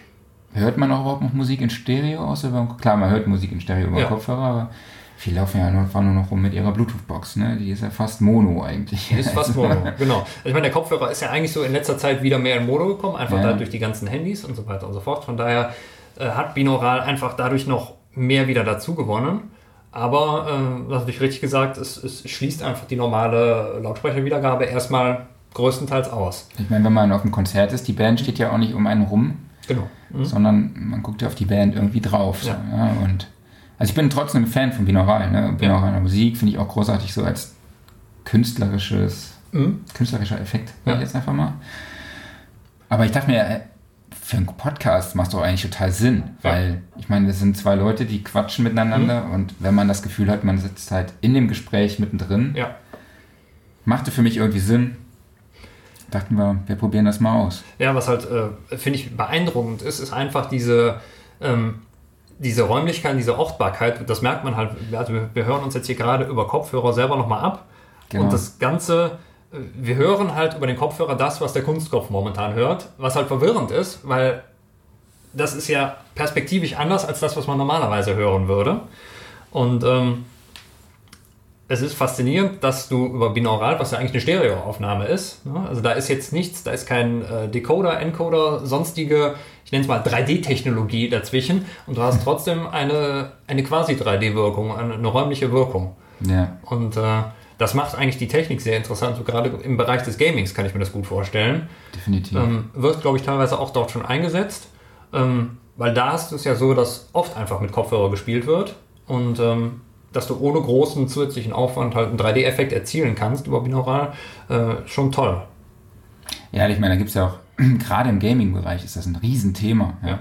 Hört man auch überhaupt noch Musik in Stereo aus? Klar, man hört Musik in Stereo über ja. Kopfhörer, aber Viele laufen ja nur, fahren nur noch rum mit ihrer Bluetooth-Box, ne? Die ist ja fast Mono eigentlich. Die ist fast Mono, genau. Also ich meine, der Kopfhörer ist ja eigentlich so in letzter Zeit wieder mehr in Mono gekommen, einfach ja. durch die ganzen Handys und so weiter und so fort. Von daher äh, hat Binaural einfach dadurch noch mehr wieder dazu gewonnen. Aber, äh, das habe ich richtig gesagt, es, es schließt einfach die normale Lautsprecherwiedergabe erstmal größtenteils aus. Ich meine, wenn man auf einem Konzert ist, die Band steht ja auch nicht um einen rum, genau. Mhm. sondern man guckt ja auf die Band irgendwie drauf. So, ja. ja. Und also ich bin trotzdem ein Fan von Binaural. Ne? Binauraler Musik finde ich auch großartig so als künstlerisches, mhm. künstlerischer Effekt, ja. ich jetzt einfach mal. Aber ich dachte mir, äh, für einen Podcast macht es doch eigentlich total Sinn, ja. weil ich meine, das sind zwei Leute, die quatschen miteinander mhm. und wenn man das Gefühl hat, man sitzt halt in dem Gespräch mittendrin, ja. machte für mich irgendwie Sinn. Dachten wir, wir probieren das mal aus. Ja, was halt, äh, finde ich, beeindruckend ist, ist einfach diese, ähm, diese Räumlichkeit, diese Ortbarkeit, das merkt man halt, also wir hören uns jetzt hier gerade über Kopfhörer selber nochmal ab genau. und das Ganze, wir hören halt über den Kopfhörer das, was der Kunstkopf momentan hört, was halt verwirrend ist, weil das ist ja perspektivisch anders als das, was man normalerweise hören würde. Und ähm, es ist faszinierend, dass du über Binaural, was ja eigentlich eine Stereoaufnahme ist, ne? also da ist jetzt nichts, da ist kein äh, Decoder, Encoder, sonstige, ich nenne es mal 3D-Technologie dazwischen und du hast trotzdem eine, eine quasi 3D-Wirkung, eine, eine, räumliche Wirkung. Ja. Und äh, das macht eigentlich die Technik sehr interessant, so gerade im Bereich des Gamings kann ich mir das gut vorstellen. Definitiv. Ähm, wird, glaube ich, teilweise auch dort schon eingesetzt, ähm, weil da ist es ja so, dass oft einfach mit Kopfhörer gespielt wird und ähm, dass du ohne großen zusätzlichen Aufwand halt einen 3D-Effekt erzielen kannst über Binaural, äh, schon toll. Ja, ich meine, da gibt es ja auch, gerade im Gaming-Bereich ist das ein Riesenthema. Ja.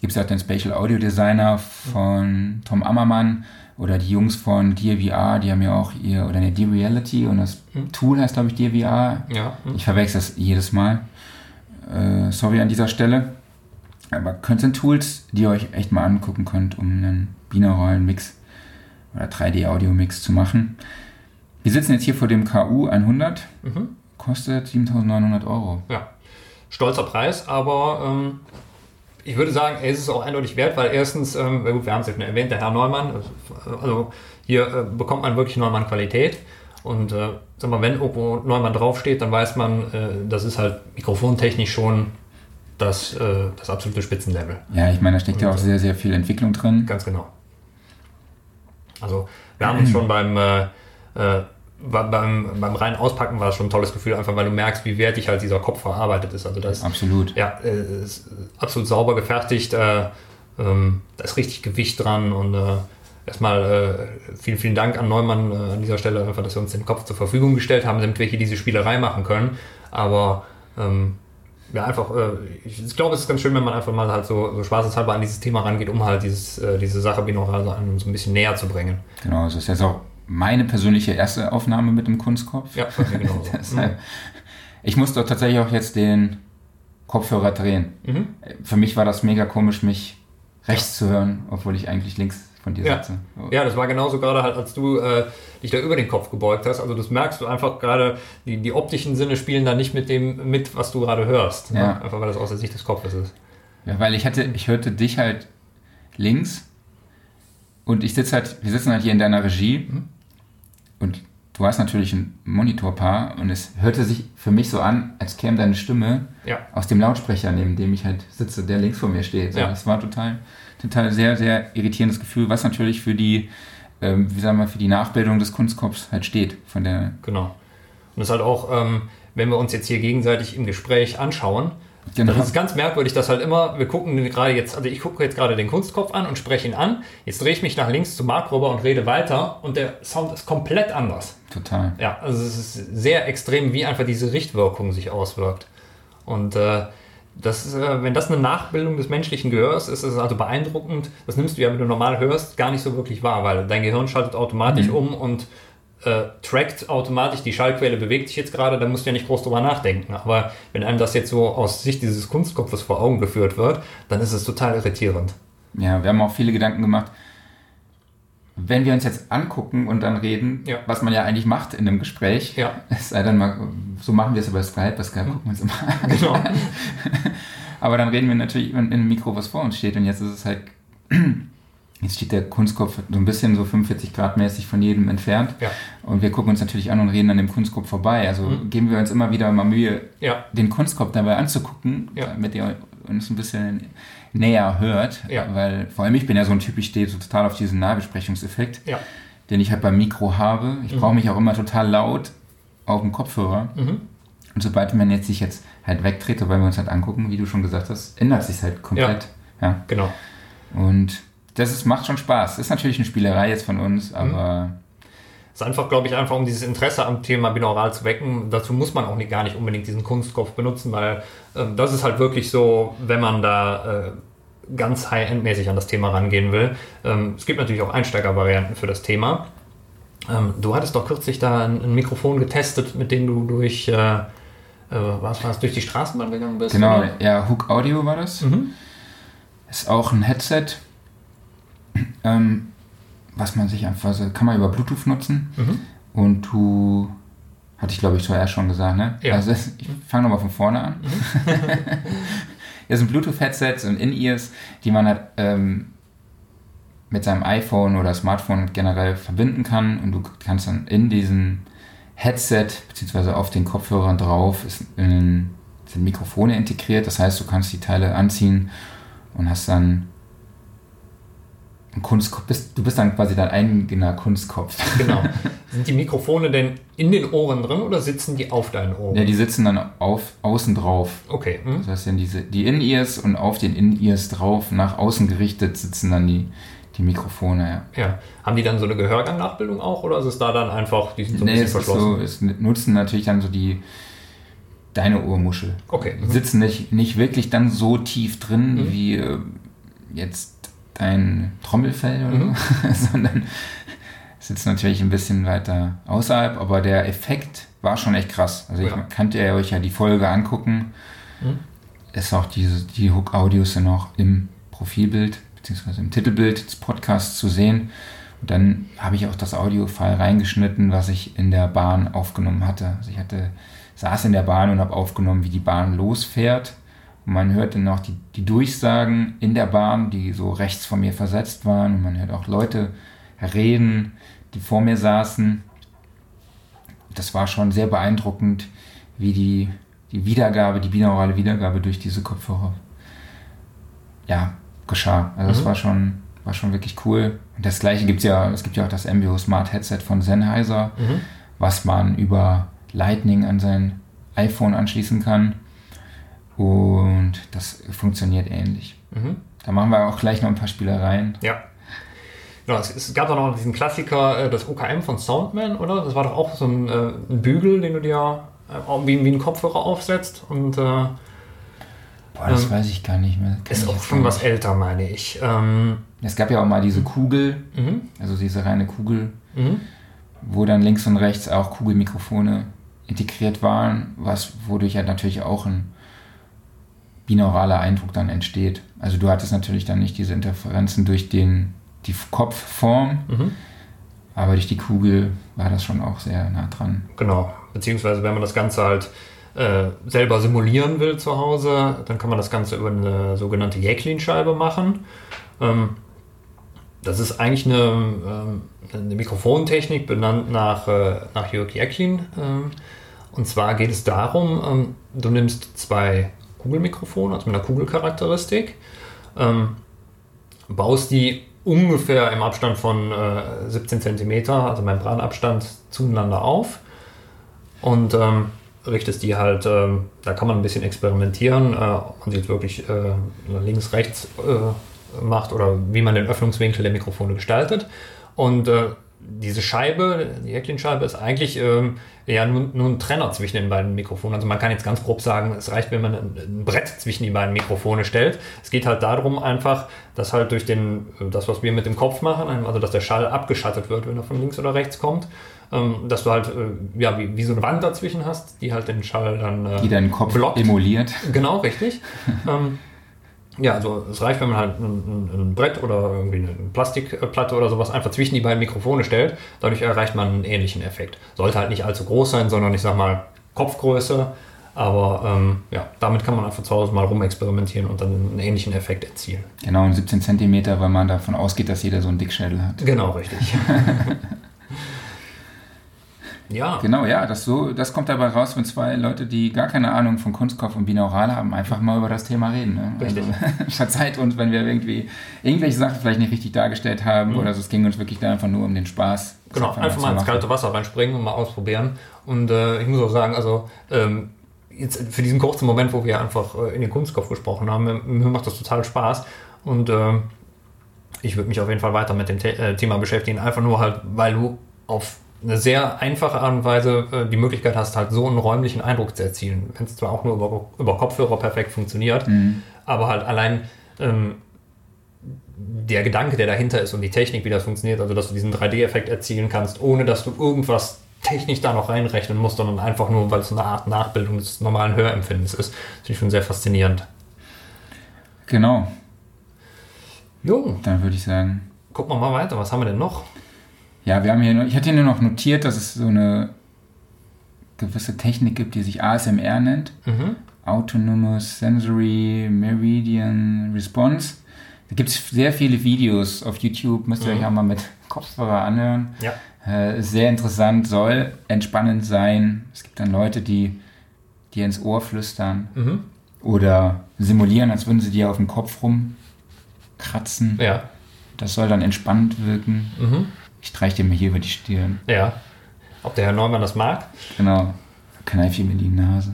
gibt es auch den Spatial Audio Designer von Tom Ammermann oder die Jungs von DVR, die haben ja auch ihr, oder ne, D-Reality und das mhm. Tool heißt, glaube ich, DVR. Ja. Mhm. Ich verwechsel das jedes Mal. Äh, sorry an dieser Stelle. Aber könnt sind Tools, die ihr euch echt mal angucken könnt, um einen binauralen Mix oder 3D-Audio-Mix zu machen. Wir sitzen jetzt hier vor dem KU 100. Mhm. Kostet 7900 Euro. Ja, stolzer Preis, aber ähm, ich würde sagen, es ist auch eindeutig wert, weil erstens, ähm, gut, wir haben es ja schon erwähnt, der Herr Neumann, also hier äh, bekommt man wirklich Neumann-Qualität. Und äh, sag mal, wenn irgendwo Neumann draufsteht, dann weiß man, äh, das ist halt mikrofontechnisch schon das, äh, das absolute Spitzenlevel. Ja, ich meine, da steckt ja auch sehr, sehr viel Entwicklung drin. Ganz genau. Also wir haben uns schon beim, äh, äh, beim, beim reinen Auspacken war es schon ein tolles Gefühl, einfach weil du merkst, wie wertig halt dieser Kopf verarbeitet ist. Also das absolut. Ja, äh, ist absolut sauber gefertigt. Äh, ähm, da ist richtig Gewicht dran und äh, erstmal äh, vielen, vielen Dank an Neumann äh, an dieser Stelle, einfach, dass sie uns den Kopf zur Verfügung gestellt haben, damit wir hier diese Spielerei machen können. Aber ähm, ja, einfach, äh, ich, glaube, es ist ganz schön, wenn man einfach mal halt so, so spaßeshalber an dieses Thema rangeht, um halt dieses, diese Sache binaural so, so ein bisschen näher zu bringen. Genau, das ist jetzt auch meine persönliche erste Aufnahme mit dem Kunstkopf. Ja, genau. Deshalb, mhm. Ich musste tatsächlich auch jetzt den Kopfhörer drehen. Mhm. Für mich war das mega komisch, mich rechts ja. zu hören, obwohl ich eigentlich links von dir ja. sitze. Ja, das war genauso gerade halt, als du äh, dich da über den Kopf gebeugt hast. Also das merkst du einfach gerade, die, die optischen Sinne spielen da nicht mit dem mit, was du gerade hörst. Ne? Ja. Ne? Einfach weil das aus der Sicht des Kopfes ist. Ja, weil ich hatte, ich hörte dich halt links und ich sitze halt, wir sitzen halt hier in deiner Regie mhm. Und du hast natürlich ein Monitorpaar und es hörte sich für mich so an, als käme deine Stimme ja. aus dem Lautsprecher, neben dem ich halt sitze, der links vor mir steht. Ja. Das war total total sehr, sehr irritierendes Gefühl, was natürlich für die, ähm, wie sagen wir, für die Nachbildung des Kunstkopfs halt steht. Von der genau. Und das ist halt auch, ähm, wenn wir uns jetzt hier gegenseitig im Gespräch anschauen, Genau. Das ist ganz merkwürdig, dass halt immer, wir gucken gerade jetzt, also ich gucke jetzt gerade den Kunstkopf an und spreche ihn an. Jetzt drehe ich mich nach links zu Marc rüber und rede weiter und der Sound ist komplett anders. Total. Ja, also es ist sehr extrem, wie einfach diese Richtwirkung sich auswirkt. Und äh, das ist, äh, wenn das eine Nachbildung des menschlichen Gehörs ist, ist es also beeindruckend. Das nimmst du ja, wenn du normal hörst, gar nicht so wirklich wahr, weil dein Gehirn schaltet automatisch mhm. um und äh, trackt automatisch, die Schallquelle bewegt sich jetzt gerade, da musst du ja nicht groß drüber nachdenken. Aber wenn einem das jetzt so aus Sicht dieses Kunstkopfes vor Augen geführt wird, dann ist es total irritierend. Ja, wir haben auch viele Gedanken gemacht, wenn wir uns jetzt angucken und dann reden, ja. was man ja eigentlich macht in einem Gespräch, ja. es sei dann mal, so machen wir es über Skype, bei Skype gucken wir uns immer an. Genau. Aber dann reden wir natürlich in einem Mikro, was vor uns steht und jetzt ist es halt, jetzt steht der Kunstkopf so ein bisschen so 45 Grad mäßig von jedem entfernt ja. und wir gucken uns natürlich an und reden an dem Kunstkopf vorbei. Also mhm. geben wir uns immer wieder mal Mühe, den Kunstkopf dabei anzugucken, damit ihr uns ein bisschen näher hört. Ja. Weil vor allem ich bin ja so ein Typ, ich stehe so total auf diesen Nahbesprechungseffekt, ja. den ich halt beim Mikro habe. Ich mhm. brauche mich auch immer total laut auf dem Kopfhörer. Mhm. Und sobald man jetzt sich jetzt halt wegdreht, weil wir uns halt angucken, wie du schon gesagt hast, ändert sich halt komplett. Ja, ja. genau. Und das ist, macht schon Spaß. Das ist natürlich eine Spielerei jetzt von uns, mhm. aber... Mhm ist einfach, glaube ich, einfach um dieses Interesse am Thema binaural zu wecken. Dazu muss man auch nicht, gar nicht unbedingt diesen Kunstkopf benutzen, weil äh, das ist halt wirklich so, wenn man da äh, ganz high-end-mäßig an das Thema rangehen will. Ähm, es gibt natürlich auch Einsteigervarianten für das Thema. Ähm, du hattest doch kürzlich da ein, ein, Mikrofon getestet, mit dem du durch, äh, was war das, durch die Straßenbahn gegangen bist? Genau, oder? ja, Hook Audio war das. Mhm. Ist auch ein Headset. Ähm, was man sich einfach, also kann man über Bluetooth nutzen. Mhm. Und du, hatte ich glaube ich zuerst schon gesagt, ne? Ja. Also ich fange nochmal von vorne an. Mhm. das sind Bluetooth-Headsets und In-Ears, die man halt ähm, mit seinem iPhone oder Smartphone generell verbinden kann. Und du kannst dann in diesem Headset, beziehungsweise auf den Kopfhörern drauf, ist in, sind Mikrofone integriert. Das heißt, du kannst die Teile anziehen und hast dann ein Kunstkopf, bist, du bist dann quasi dein eigener Kunstkopf. Genau. Sind die Mikrofone denn in den Ohren drin oder sitzen die auf deinen Ohren? Ja, die sitzen dann auf, außen drauf. Okay. Hm. Das heißt, dann diese, die In-Ears und auf den In-Ears drauf, nach außen gerichtet, sitzen dann die, die Mikrofone, ja. ja. Haben die dann so eine Gehörgangnachbildung auch oder ist es da dann einfach, die sind so ein nee, bisschen verschlossen? So, es nutzen natürlich dann so die deine Ohrmuschel. Okay. Die sitzen nicht, nicht wirklich dann so tief drin, mhm. wie äh, jetzt dein Trommelfell oder mhm. so, sondern sitzt natürlich ein bisschen weiter außerhalb, aber der Effekt war schon echt krass. Also ja. ich kannte ja euch ja die Folge angucken. Mhm. Ist auch diese, die Hook-Audios sind auch im Profilbild beziehungsweise im Titelbild des Podcasts zu sehen. Und dann habe ich auch das Audio-File reingeschnitten, was ich in der Bahn aufgenommen hatte. Also ich hatte, saß in der Bahn und habe aufgenommen, wie die Bahn losfährt. Und man hört dann noch die, die Durchsagen in der Bahn, die so rechts von mir versetzt waren. Und man hört auch Leute reden, die vor mir saßen. Das war schon sehr beeindruckend, wie die, die Wiedergabe, die binaurale Wiedergabe durch diese Kopfhörer ja, geschah. Also mhm. das war schon, war schon wirklich cool. Und das gleiche gibt es ja, es gibt ja auch das MBO Smart Headset von Sennheiser, mhm. was man über Lightning an sein iPhone anschließen kann. Und das funktioniert ähnlich. Mhm. Da machen wir auch gleich noch ein paar Spielereien. Ja. Genau, es, gab doch noch diesen Klassiker, äh, das OKM von Soundman, oder? Das war doch auch so ein, äh, ein Bügel, den du dir äh, wie, wie ein Kopfhörer aufsetzt und äh, Boah, das ähm, weiß ich gar nicht mehr. Ist auch schon was älter, meine ich. Ähm, es gab ja auch mal diese Kugel, mhm. also diese reine Kugel, mhm. wo dann links und rechts auch Kugelmikrofone integriert waren, was wodurch ja natürlich auch ein binauraler Eindruck dann entsteht. Also du hattest natürlich dann nicht diese Interferenzen durch den die Kopfform, mhm. aber durch die Kugel war das schon auch sehr nah dran. Genau, beziehungsweise wenn man das Ganze halt äh, selber simulieren will zu Hause, dann kann man das Ganze über eine sogenannte Jacklin-Scheibe machen. Ähm, das ist eigentlich eine, ähm, eine Mikrofontechnik benannt nach, äh, nach Jörg Jacklin. Ähm, und zwar geht es darum, ähm, du nimmst zwei Kugelmikrofone, also mit einer Kugelcharakteristik, ähm, baust die ungefähr im Abstand von äh, 17 cm, also Membranabstand, zueinander auf und ähm, richtest die halt, äh, da kann man ein bisschen experimentieren, äh, ob man sie jetzt wirklich äh, links, rechts äh, macht oder wie man den Öffnungswinkel der Mikrofone gestaltet. Und äh, diese Scheibe, die Hecklin-Scheibe, ist eigentlich ähm, ja nur, nur, ein Trenner zwischen den beiden Mikrofonen. Also man kann jetzt ganz grob sagen, es reicht, wenn man ein, Brett zwischen die beiden Mikrofone stellt. Es geht halt darum einfach, dass halt durch den, das, was wir mit dem Kopf machen, also dass der Schall abgeschattet wird, wenn er von links oder rechts kommt, ähm, dass du halt äh, ja, wie, wie, so eine Wand dazwischen hast, die halt den Schall dann äh, Die deinen Kopf blockt. emuliert. Genau, richtig. ähm, ja, also es reicht, wenn man halt ein, ein, Brett oder irgendwie eine Plastikplatte oder sowas einfach zwischen die beiden Mikrofone stellt. Dadurch erreicht man einen ähnlichen Effekt. Sollte halt nicht allzu groß sein, sondern ich sag mal Kopfgröße. Aber ähm, ja, damit kann man einfach zu Hause mal rumexperimentieren und dann einen ähnlichen Effekt erzielen. Genau, und 17 cm, weil man davon ausgeht, dass jeder so einen Dickschädel hat. Genau, richtig. Ja. Genau, ja, das, so, das kommt dabei raus, wenn zwei Leute, die gar keine Ahnung von Kunstkopf und Binaural haben, einfach mal über das Thema reden. Ne? Richtig. Also, verzeiht uns, wenn wir irgendwie irgendwelche Sachen vielleicht nicht richtig dargestellt haben mhm. oder so. Es ging uns wirklich da einfach nur um den Spaß. Genau, einfach mal ins kalte Wasser reinspringen und mal ausprobieren. Und äh, ich muss auch sagen, also ähm, jetzt für diesen kurzen Moment, wo wir einfach äh, in den Kunstkopf gesprochen haben, mir, macht das total Spaß. Und äh, ich würde mich auf jeden Fall weiter mit dem The äh, Thema beschäftigen, einfach nur halt, weil du auf eine sehr einfache Art und Weise äh, die Möglichkeit hast, halt so einen räumlichen Eindruck zu erzielen. Wenn es zwar auch nur über, über Kopfhörer perfekt funktioniert, mhm. aber halt allein ähm, der Gedanke, der dahinter ist und die Technik, wie das funktioniert, also dass du diesen 3D-Effekt erzielen kannst, ohne dass du irgendwas technisch da noch reinrechnen musst, sondern einfach nur, weil es eine Art Nachbildung des normalen Hörempfindens ist, finde ich schon sehr faszinierend. Genau. Jo. Dann würde ich sagen. Gucken wir mal weiter. Was haben wir denn noch? Ja, wir haben hier, ich hatte hier nur noch notiert, dass es so eine gewisse Technik gibt, die sich ASMR nennt. Mhm. Autonomous Sensory Meridian Response. Da gibt es sehr viele Videos auf YouTube, müsst ihr mhm. euch auch mal mit Kopfhörer anhören. Ja. Äh, sehr interessant, soll entspannend sein. Es gibt dann Leute, die dir ins Ohr flüstern mhm. oder simulieren, als würden sie dir auf dem Kopf rumkratzen. Ja. Das soll dann entspannt wirken. Mhm. Ich streiche dir mal hier über die Stirn. Ja. Ob der Herr Neumann das mag? Genau. Kneif ihm in die Nase.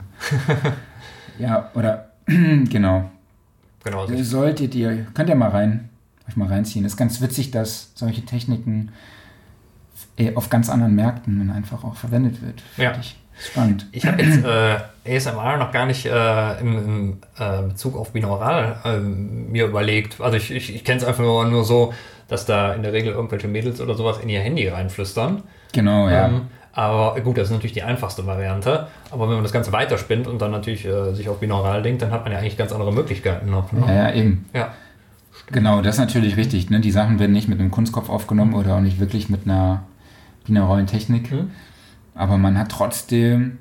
ja, oder genau. Genau. Also Solltet ihr, könnt ihr mal rein, euch mal reinziehen. Es ist ganz witzig, dass solche Techniken äh, auf ganz anderen Märkten einfach auch verwendet wird. Ja. Ich. Spannend. Ich habe jetzt äh, ASMR noch gar nicht äh, im, äh, Bezug auf Binaural äh, mir überlegt. Also ich, ich, ich kenne es einfach nur, nur so, dass da in der Regel irgendwelche Mädels oder sowas in ihr Handy reinflüstern. Genau, ja. Ähm, aber gut, das ist natürlich die einfachste Variante. Aber wenn man das Ganze weiterspinnt und dann natürlich äh, sich auf binaural denkt, dann hat man ja eigentlich ganz andere Möglichkeiten noch. Ne? Ja, ja, eben. Ja. Genau, das ist natürlich richtig. Ne? Die Sachen werden nicht mit einem Kunstkopf aufgenommen oder auch nicht wirklich mit einer binauralen Technik. Mhm. Aber man hat trotzdem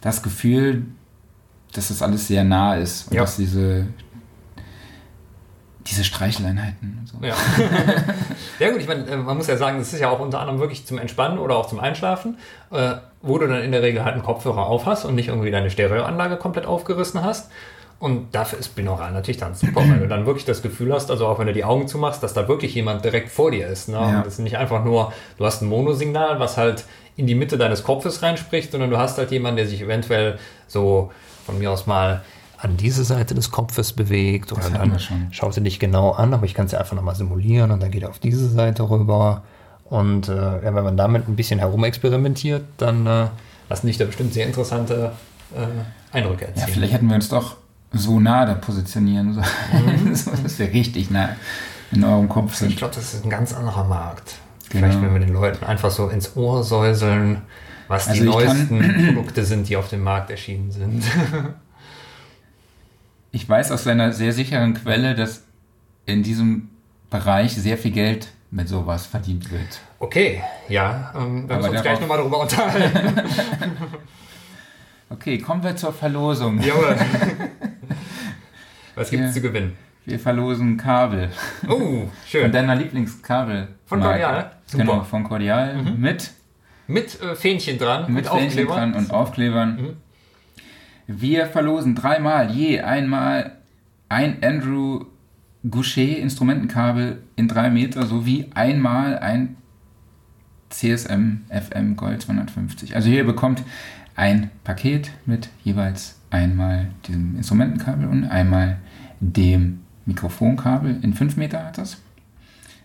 das Gefühl, dass das alles sehr nah ist und ja. dass diese diese Streicheleinheiten. So. Ja. ja gut, ich meine, äh, man muss ja sagen, das ist ja auch unter anderem wirklich zum Entspannen oder auch zum Einschlafen, äh, wo du dann in der Regel halt einen Kopfhörer auf hast und nicht irgendwie deine Stereoanlage komplett aufgerissen hast. Und dafür ist Binaural natürlich dann super, wenn du dann wirklich das Gefühl hast, also auch wenn du die Augen zumachst, dass da wirklich jemand direkt vor dir ist. Ne? Ja. Und das ist nicht einfach nur, du hast ein Monosignal, was halt in die Mitte deines Kopfes reinspricht, sondern du hast halt jemanden, der sich eventuell so von mir aus mal an diese Seite des Kopfes bewegt oder dann schaut er dich genau an, aber ich kann es ja einfach nochmal simulieren und dann geht er auf diese Seite rüber. Und äh, wenn man damit ein bisschen herumexperimentiert, dann äh, lassen sich da bestimmt sehr interessante äh, Eindrücke erzielen. Ja, vielleicht hätten wir uns doch so nah da positionieren sollen, mhm. so, dass wir richtig nah in eurem Kopf sind. Ich glaube, das ist ein ganz anderer Markt. Vielleicht, genau. wenn wir den Leuten einfach so ins Ohr säuseln, was also die neuesten Produkte sind, die auf dem Markt erschienen sind. ich weiß aus einer sehr sicheren Quelle, dass in diesem Bereich sehr viel Geld mit sowas verdient wird. Okay, ja, ähm, wir müssen uns gleich nochmal darüber unterhalten. okay, kommen wir zur Verlosung. Jawohl. Was gibt es zu gewinnen? Wir verlosen Kabel. Oh, schön. Von deiner Lieblingskabel. Von Cordial? Super. Genau, von Cordial. Mhm. Mit? Mit äh, Fähnchen dran. Mit, mit Fähnchen Aufklebern. dran und Aufklebern. Mhm. Wir verlosen dreimal je einmal ein Andrew Goucher Instrumentenkabel in drei Meter sowie einmal ein CSM FM Gold 250. Also ihr bekommt ein Paket mit jeweils einmal diesem Instrumentenkabel und einmal dem Mikrofonkabel in 5 Meter hat das.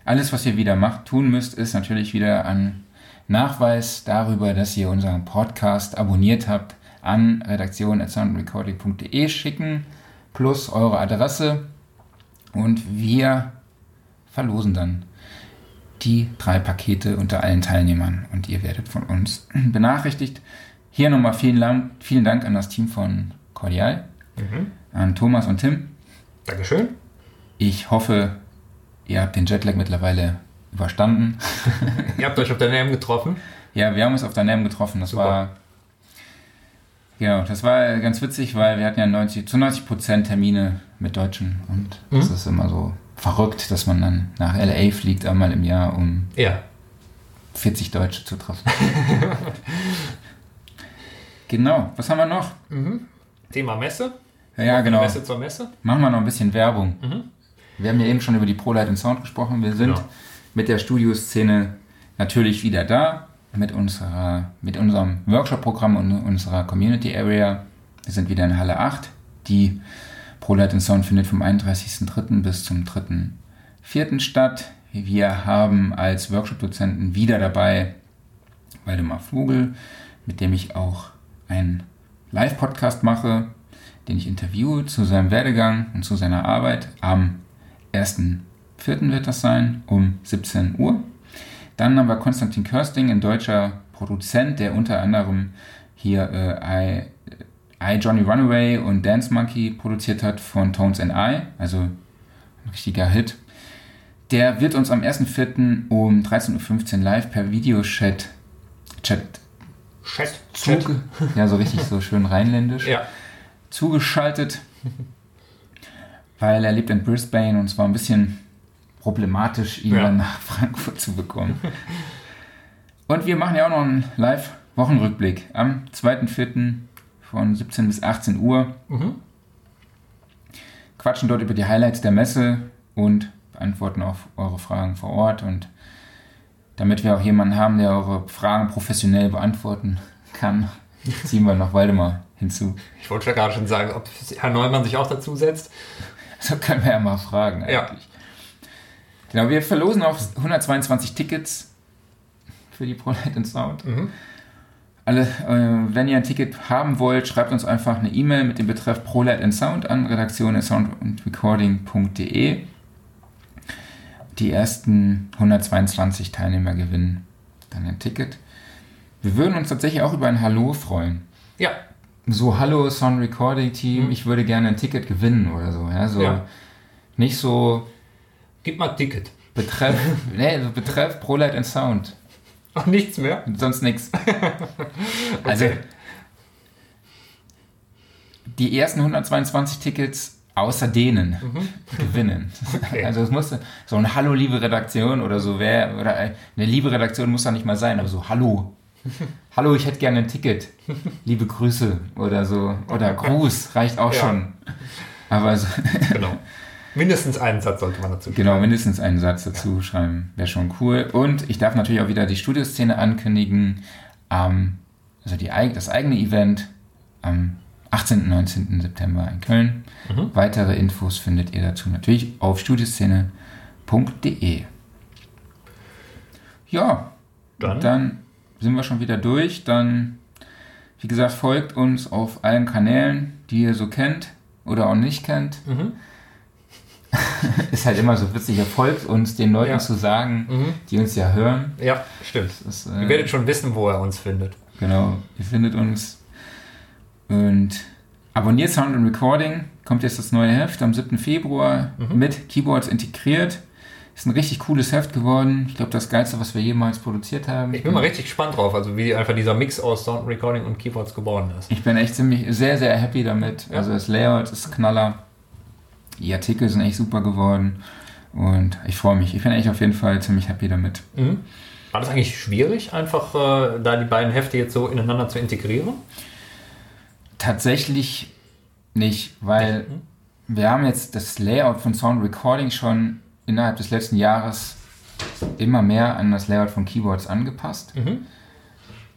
Alles, was ihr wieder macht, tun müsst, ist natürlich wieder an Nachweis darüber, dass ihr unseren Podcast abonniert habt, an redaktion.soundrecording.de schicken, plus eure Adresse. Und wir verlosen dann die drei Pakete unter allen Teilnehmern und ihr werdet von uns benachrichtigt. Hier nochmal vielen Dank, vielen Dank an das Team von Cordial, mhm. an Thomas und Tim. Dankeschön. Ich hoffe, ihr habt den Jetlag mittlerweile überstanden. ihr habt euch auf der NAM getroffen? Ja, wir haben uns auf der NAM getroffen. Das Super. war Genau, das war ganz witzig, weil wir hatten ja 90, zu 90 Prozent Termine mit Deutschen und mhm. das ist immer so verrückt, dass man dann nach LA fliegt einmal im Jahr, um ja. 40 Deutsche zu treffen. genau, was haben wir noch? Mhm. Thema Messe. Ja, ja genau. Messe zur Messe. Machen wir noch ein bisschen Werbung. Mhm. Wir haben ja eben schon über die ProLight und Sound gesprochen. Wir sind genau. mit der Studioszene natürlich wieder da mit, unserer, mit unserem Workshop-Programm und unserer Community Area. Wir sind wieder in Halle 8. Die ProLight Sound findet vom 31.03. bis zum 3.04. statt. Wir haben als Workshop-Dozenten wieder dabei Waldemar Vogel, mit dem ich auch einen Live-Podcast mache, den ich interviewe zu seinem Werdegang und zu seiner Arbeit. Am 1.04. wird das sein, um 17 Uhr. Dann haben wir Konstantin Körsting, ein deutscher Produzent, der unter anderem hier äh, I, I, Johnny Runaway und Dance Monkey produziert hat von Tones and I, also ein richtiger Hit. Der wird uns am 1.4. um 13.15 Uhr live per Videochat Chat, Chat, Chat. ja so richtig so schön rheinländisch ja. zugeschaltet, weil er lebt in Brisbane und es war ein bisschen problematisch, ihn ja. dann nach Frankfurt zu bekommen. Und wir machen ja auch noch einen Live-Wochenrückblick am 2.4. von 17 bis 18 Uhr. Mhm. Quatschen dort über die Highlights der Messe und beantworten auf eure Fragen vor Ort. Und damit wir auch jemanden haben, der eure Fragen professionell beantworten kann, ziehen wir noch Waldemar hinzu. Ich wollte ja gerade schon sagen, ob Herr Neumann sich auch dazu setzt. So können wir ja mal fragen eigentlich. Ja. Genau, wir verlosen auch 122 Tickets für die ProLight Sound. Mhm. alle, äh, wenn ihr ein Ticket haben wollt, schreibt uns einfach eine E-Mail mit dem Betreff ProLight and Sound an redaktion sound und recording.de. Die ersten 122 Teilnehmer gewinnen dann ein Ticket. Wir würden uns tatsächlich auch über ein Hallo freuen. Ja. So, hallo Sound Recording Team, mhm. ich würde gerne ein Ticket gewinnen oder so. Ja, so ja. nicht so. Gib mal Ticket. Betreff, nee, betreff ProLight and Sound. Ach, nichts mehr? Sonst nichts. Also, die ersten 122 Tickets außer denen mhm. gewinnen. Okay. Also es muss so ein Hallo, liebe Redaktion oder so wer oder eine liebe Redaktion muss da nicht mal sein, aber so Hallo. Hallo, ich hätte gerne ein Ticket. Liebe Grüße oder so. Oder Gruß reicht auch ja. schon. Aber so genau. Mindestens einen Satz sollte man dazu schreiben. Genau, mindestens einen Satz dazu ja. schreiben. Wäre schon cool. Und ich darf natürlich auch wieder die Studioszene ankündigen. Ähm, also die, das eigene Event am 18. und 19. September in Köln. Mhm. Weitere Infos findet ihr dazu natürlich auf studioszene.de. Ja, dann. dann sind wir schon wieder durch. Dann, wie gesagt, folgt uns auf allen Kanälen, die ihr so kennt oder auch nicht kennt. Mhm. ist halt immer so witzig, folgt uns den Leuten ja. zu sagen, mhm. die uns ja hören. Ja, stimmt. Ist, äh, ihr werdet schon wissen, wo er uns findet. Genau, ihr findet uns. Und abonniert Sound and Recording. Kommt jetzt das neue Heft am 7. Februar mhm. mit Keyboards integriert. Ist ein richtig cooles Heft geworden. Ich glaube, das geilste, was wir jemals produziert haben. Ich bin mal richtig gespannt drauf, also wie einfach dieser Mix aus Sound Recording und Keyboards geworden ist. Ich bin echt ziemlich sehr, sehr happy damit. Ja. Also das Layout ist Knaller. Die Artikel sind echt super geworden. Und ich freue mich. Ich bin echt auf jeden Fall ziemlich happy damit. Mhm. War das eigentlich schwierig, einfach äh, da die beiden Hefte jetzt so ineinander zu integrieren? Tatsächlich nicht, weil mhm. wir haben jetzt das Layout von Sound Recording schon innerhalb des letzten Jahres immer mehr an das Layout von Keyboards angepasst. Mhm.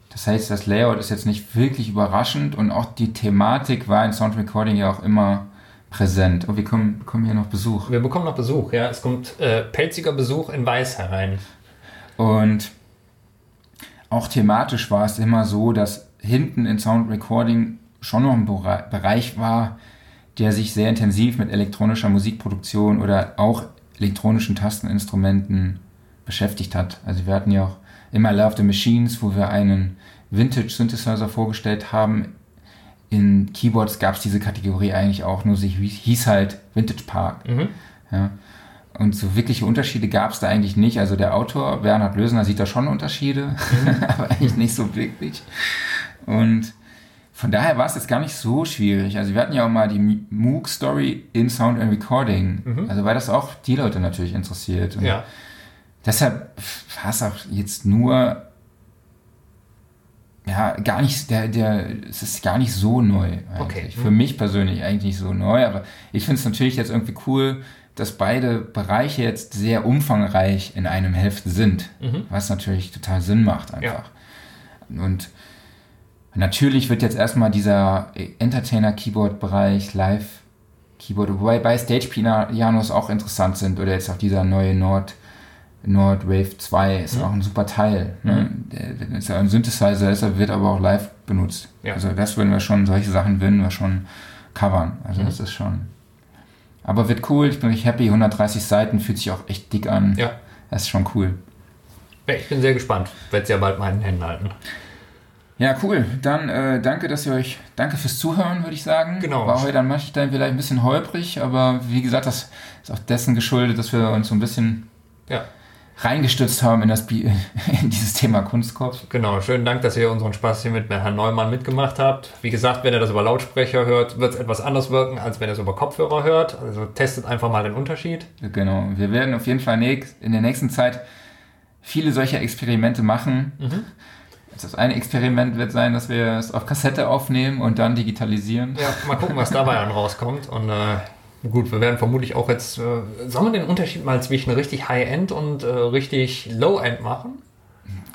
Das heißt, das Layout ist jetzt nicht wirklich überraschend und auch die Thematik war in Sound Recording ja auch immer präsent. Und wir kommen, bekommen hier noch Besuch. Wir bekommen noch Besuch, ja. Es kommt äh, pelziger Besuch in Weiß herein. Und auch thematisch war es immer so, dass hinten in Sound Recording schon noch ein Bereich war, der sich sehr intensiv mit elektronischer Musikproduktion oder auch elektronischen Tasteninstrumenten beschäftigt hat. Also wir hatten ja auch immer Love the Machines, wo wir einen Vintage Synthesizer vorgestellt haben. In Keyboards gab es diese Kategorie eigentlich auch, nur sie hieß halt Vintage Park. Mhm. Ja. Und so wirkliche Unterschiede gab es da eigentlich nicht. Also der Autor, Bernhard Lösner, sieht da schon Unterschiede, mhm. aber eigentlich nicht so wirklich. Und von daher war es jetzt gar nicht so schwierig. Also wir hatten ja auch mal die Moog-Story in Sound and Recording. Mhm. Also weil das auch die Leute natürlich interessiert. Und ja. Deshalb war es auch jetzt nur ja, gar nicht, der, der, es ist gar nicht so neu eigentlich. Okay. Für mhm. mich persönlich eigentlich nicht so neu, aber ich finde es natürlich jetzt irgendwie cool, dass beide Bereiche jetzt sehr umfangreich in einem Heft sind, mhm. was natürlich total Sinn macht einfach. Ja. Und Natürlich wird jetzt erstmal dieser Entertainer-Keyboard-Bereich, Live-Keyboard, wobei bei Stage-Pianos auch interessant sind, oder jetzt auch dieser neue Nord, Nord Wave 2 ist mhm. auch ein super Teil. Ne? Mhm. Der ist ja ein Synthesizer, ist, wird aber auch live benutzt. Ja. Also das würden wir schon, solche Sachen würden wir schon covern. Also mhm. das ist schon. Aber wird cool, ich bin richtig happy. 130 Seiten fühlt sich auch echt dick an. Ja. Das ist schon cool. Ja, ich bin sehr gespannt. Werde es ja bald mal in den Händen halten. Ja, cool. Dann äh, danke, dass ihr euch, danke fürs Zuhören, würde ich sagen. Genau. War heute an manchen Stellen vielleicht ein bisschen holprig, aber wie gesagt, das ist auch dessen geschuldet, dass wir uns so ein bisschen ja. reingestützt haben in, das, in dieses Thema Kunstkopf. Genau, schönen Dank, dass ihr unseren Spaß hier mit Herrn Neumann mitgemacht habt. Wie gesagt, wenn ihr das über Lautsprecher hört, wird es etwas anders wirken, als wenn ihr es über Kopfhörer hört. Also testet einfach mal den Unterschied. Genau, wir werden auf jeden Fall in der nächsten Zeit viele solcher Experimente machen. Mhm das eine Experiment wird sein, dass wir es auf Kassette aufnehmen und dann digitalisieren. Ja, mal gucken, was dabei dann rauskommt. Und äh, gut, wir werden vermutlich auch jetzt, äh, sollen wir den Unterschied mal zwischen richtig High-End und äh, richtig Low-End machen?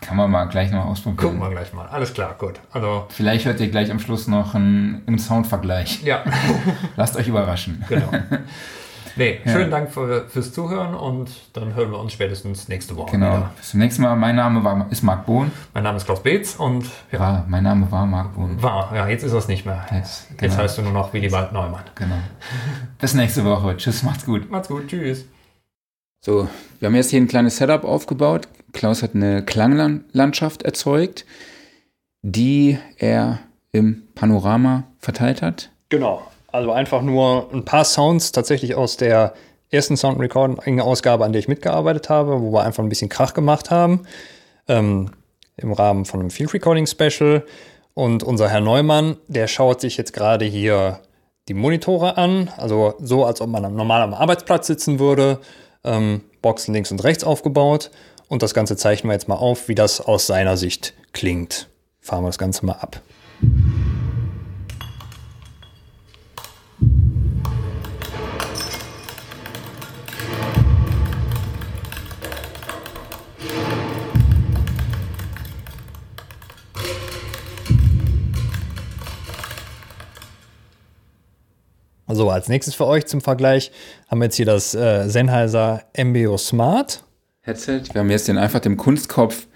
Kann man mal gleich noch ausprobieren. Gucken wir gleich mal. Alles klar, gut. Also Vielleicht hört ihr gleich am Schluss noch einen, einen Soundvergleich. Ja. Lasst euch überraschen. Genau. Nee, ja. schönen Dank für, fürs Zuhören und dann hören wir uns spätestens nächste Woche. Genau. Wieder. Bis zum nächsten Mal. Mein Name war, ist Marc Bohn. Mein Name ist Klaus Beetz und ja. War, mein Name war Marc Bohn. War, ja, jetzt ist es nicht mehr. Jetzt, genau. jetzt heißt du nur noch Willibald Neumann. Genau. Bis nächste Woche. Tschüss, macht's gut. Macht's gut, tschüss. So, wir haben jetzt hier ein kleines Setup aufgebaut. Klaus hat eine Klanglandschaft erzeugt, die er im Panorama verteilt hat. Genau. Also einfach nur ein paar Sounds tatsächlich aus der ersten Sound Recording Ausgabe, an der ich mitgearbeitet habe, wo wir einfach ein bisschen Krach gemacht haben. Ähm, Im Rahmen von einem Field Recording Special. Und unser Herr Neumann, der schaut sich jetzt gerade hier die Monitore an. Also so, als ob man normal am Arbeitsplatz sitzen würde. Ähm, Boxen links und rechts aufgebaut. Und das Ganze zeichnen wir jetzt mal auf, wie das aus seiner Sicht klingt. Fahren wir das Ganze mal ab. So, als nächstes für euch zum Vergleich haben wir jetzt hier das äh, Sennheiser MBO Smart. Headset. Wir haben jetzt den einfach dem Kunstkopf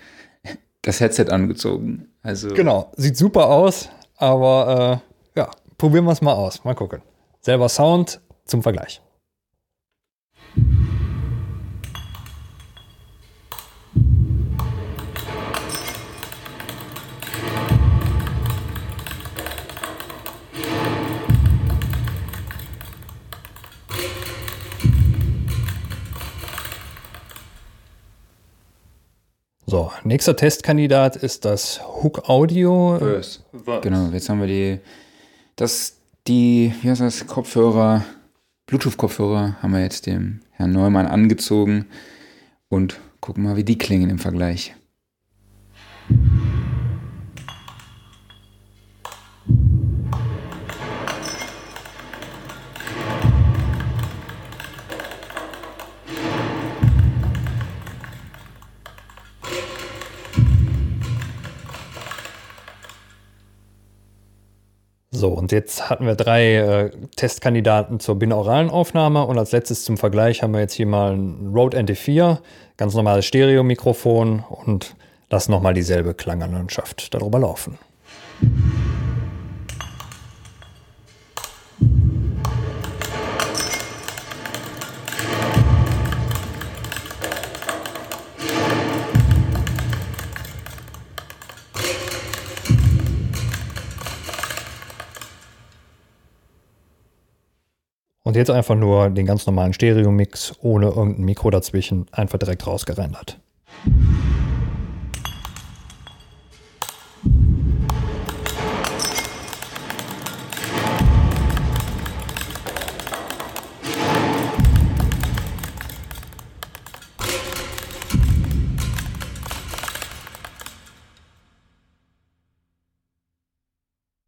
das Headset angezogen. Also genau, sieht super aus, aber äh, ja, probieren wir es mal aus. Mal gucken. Selber Sound zum Vergleich. Nächster Testkandidat ist das Hook Audio. Verse. Genau, jetzt haben wir die, das, die, wie heißt das, Kopfhörer, Bluetooth-Kopfhörer haben wir jetzt dem Herrn Neumann angezogen und gucken mal, wie die klingen im Vergleich. So, und jetzt hatten wir drei äh, Testkandidaten zur binauralen Aufnahme und als letztes zum Vergleich haben wir jetzt hier mal ein Rode NT4, ganz normales Stereo-Mikrofon und lassen nochmal dieselbe Klanganlandschaft darüber laufen. Und jetzt einfach nur den ganz normalen Stereo-Mix ohne irgendein Mikro dazwischen einfach direkt rausgerendert.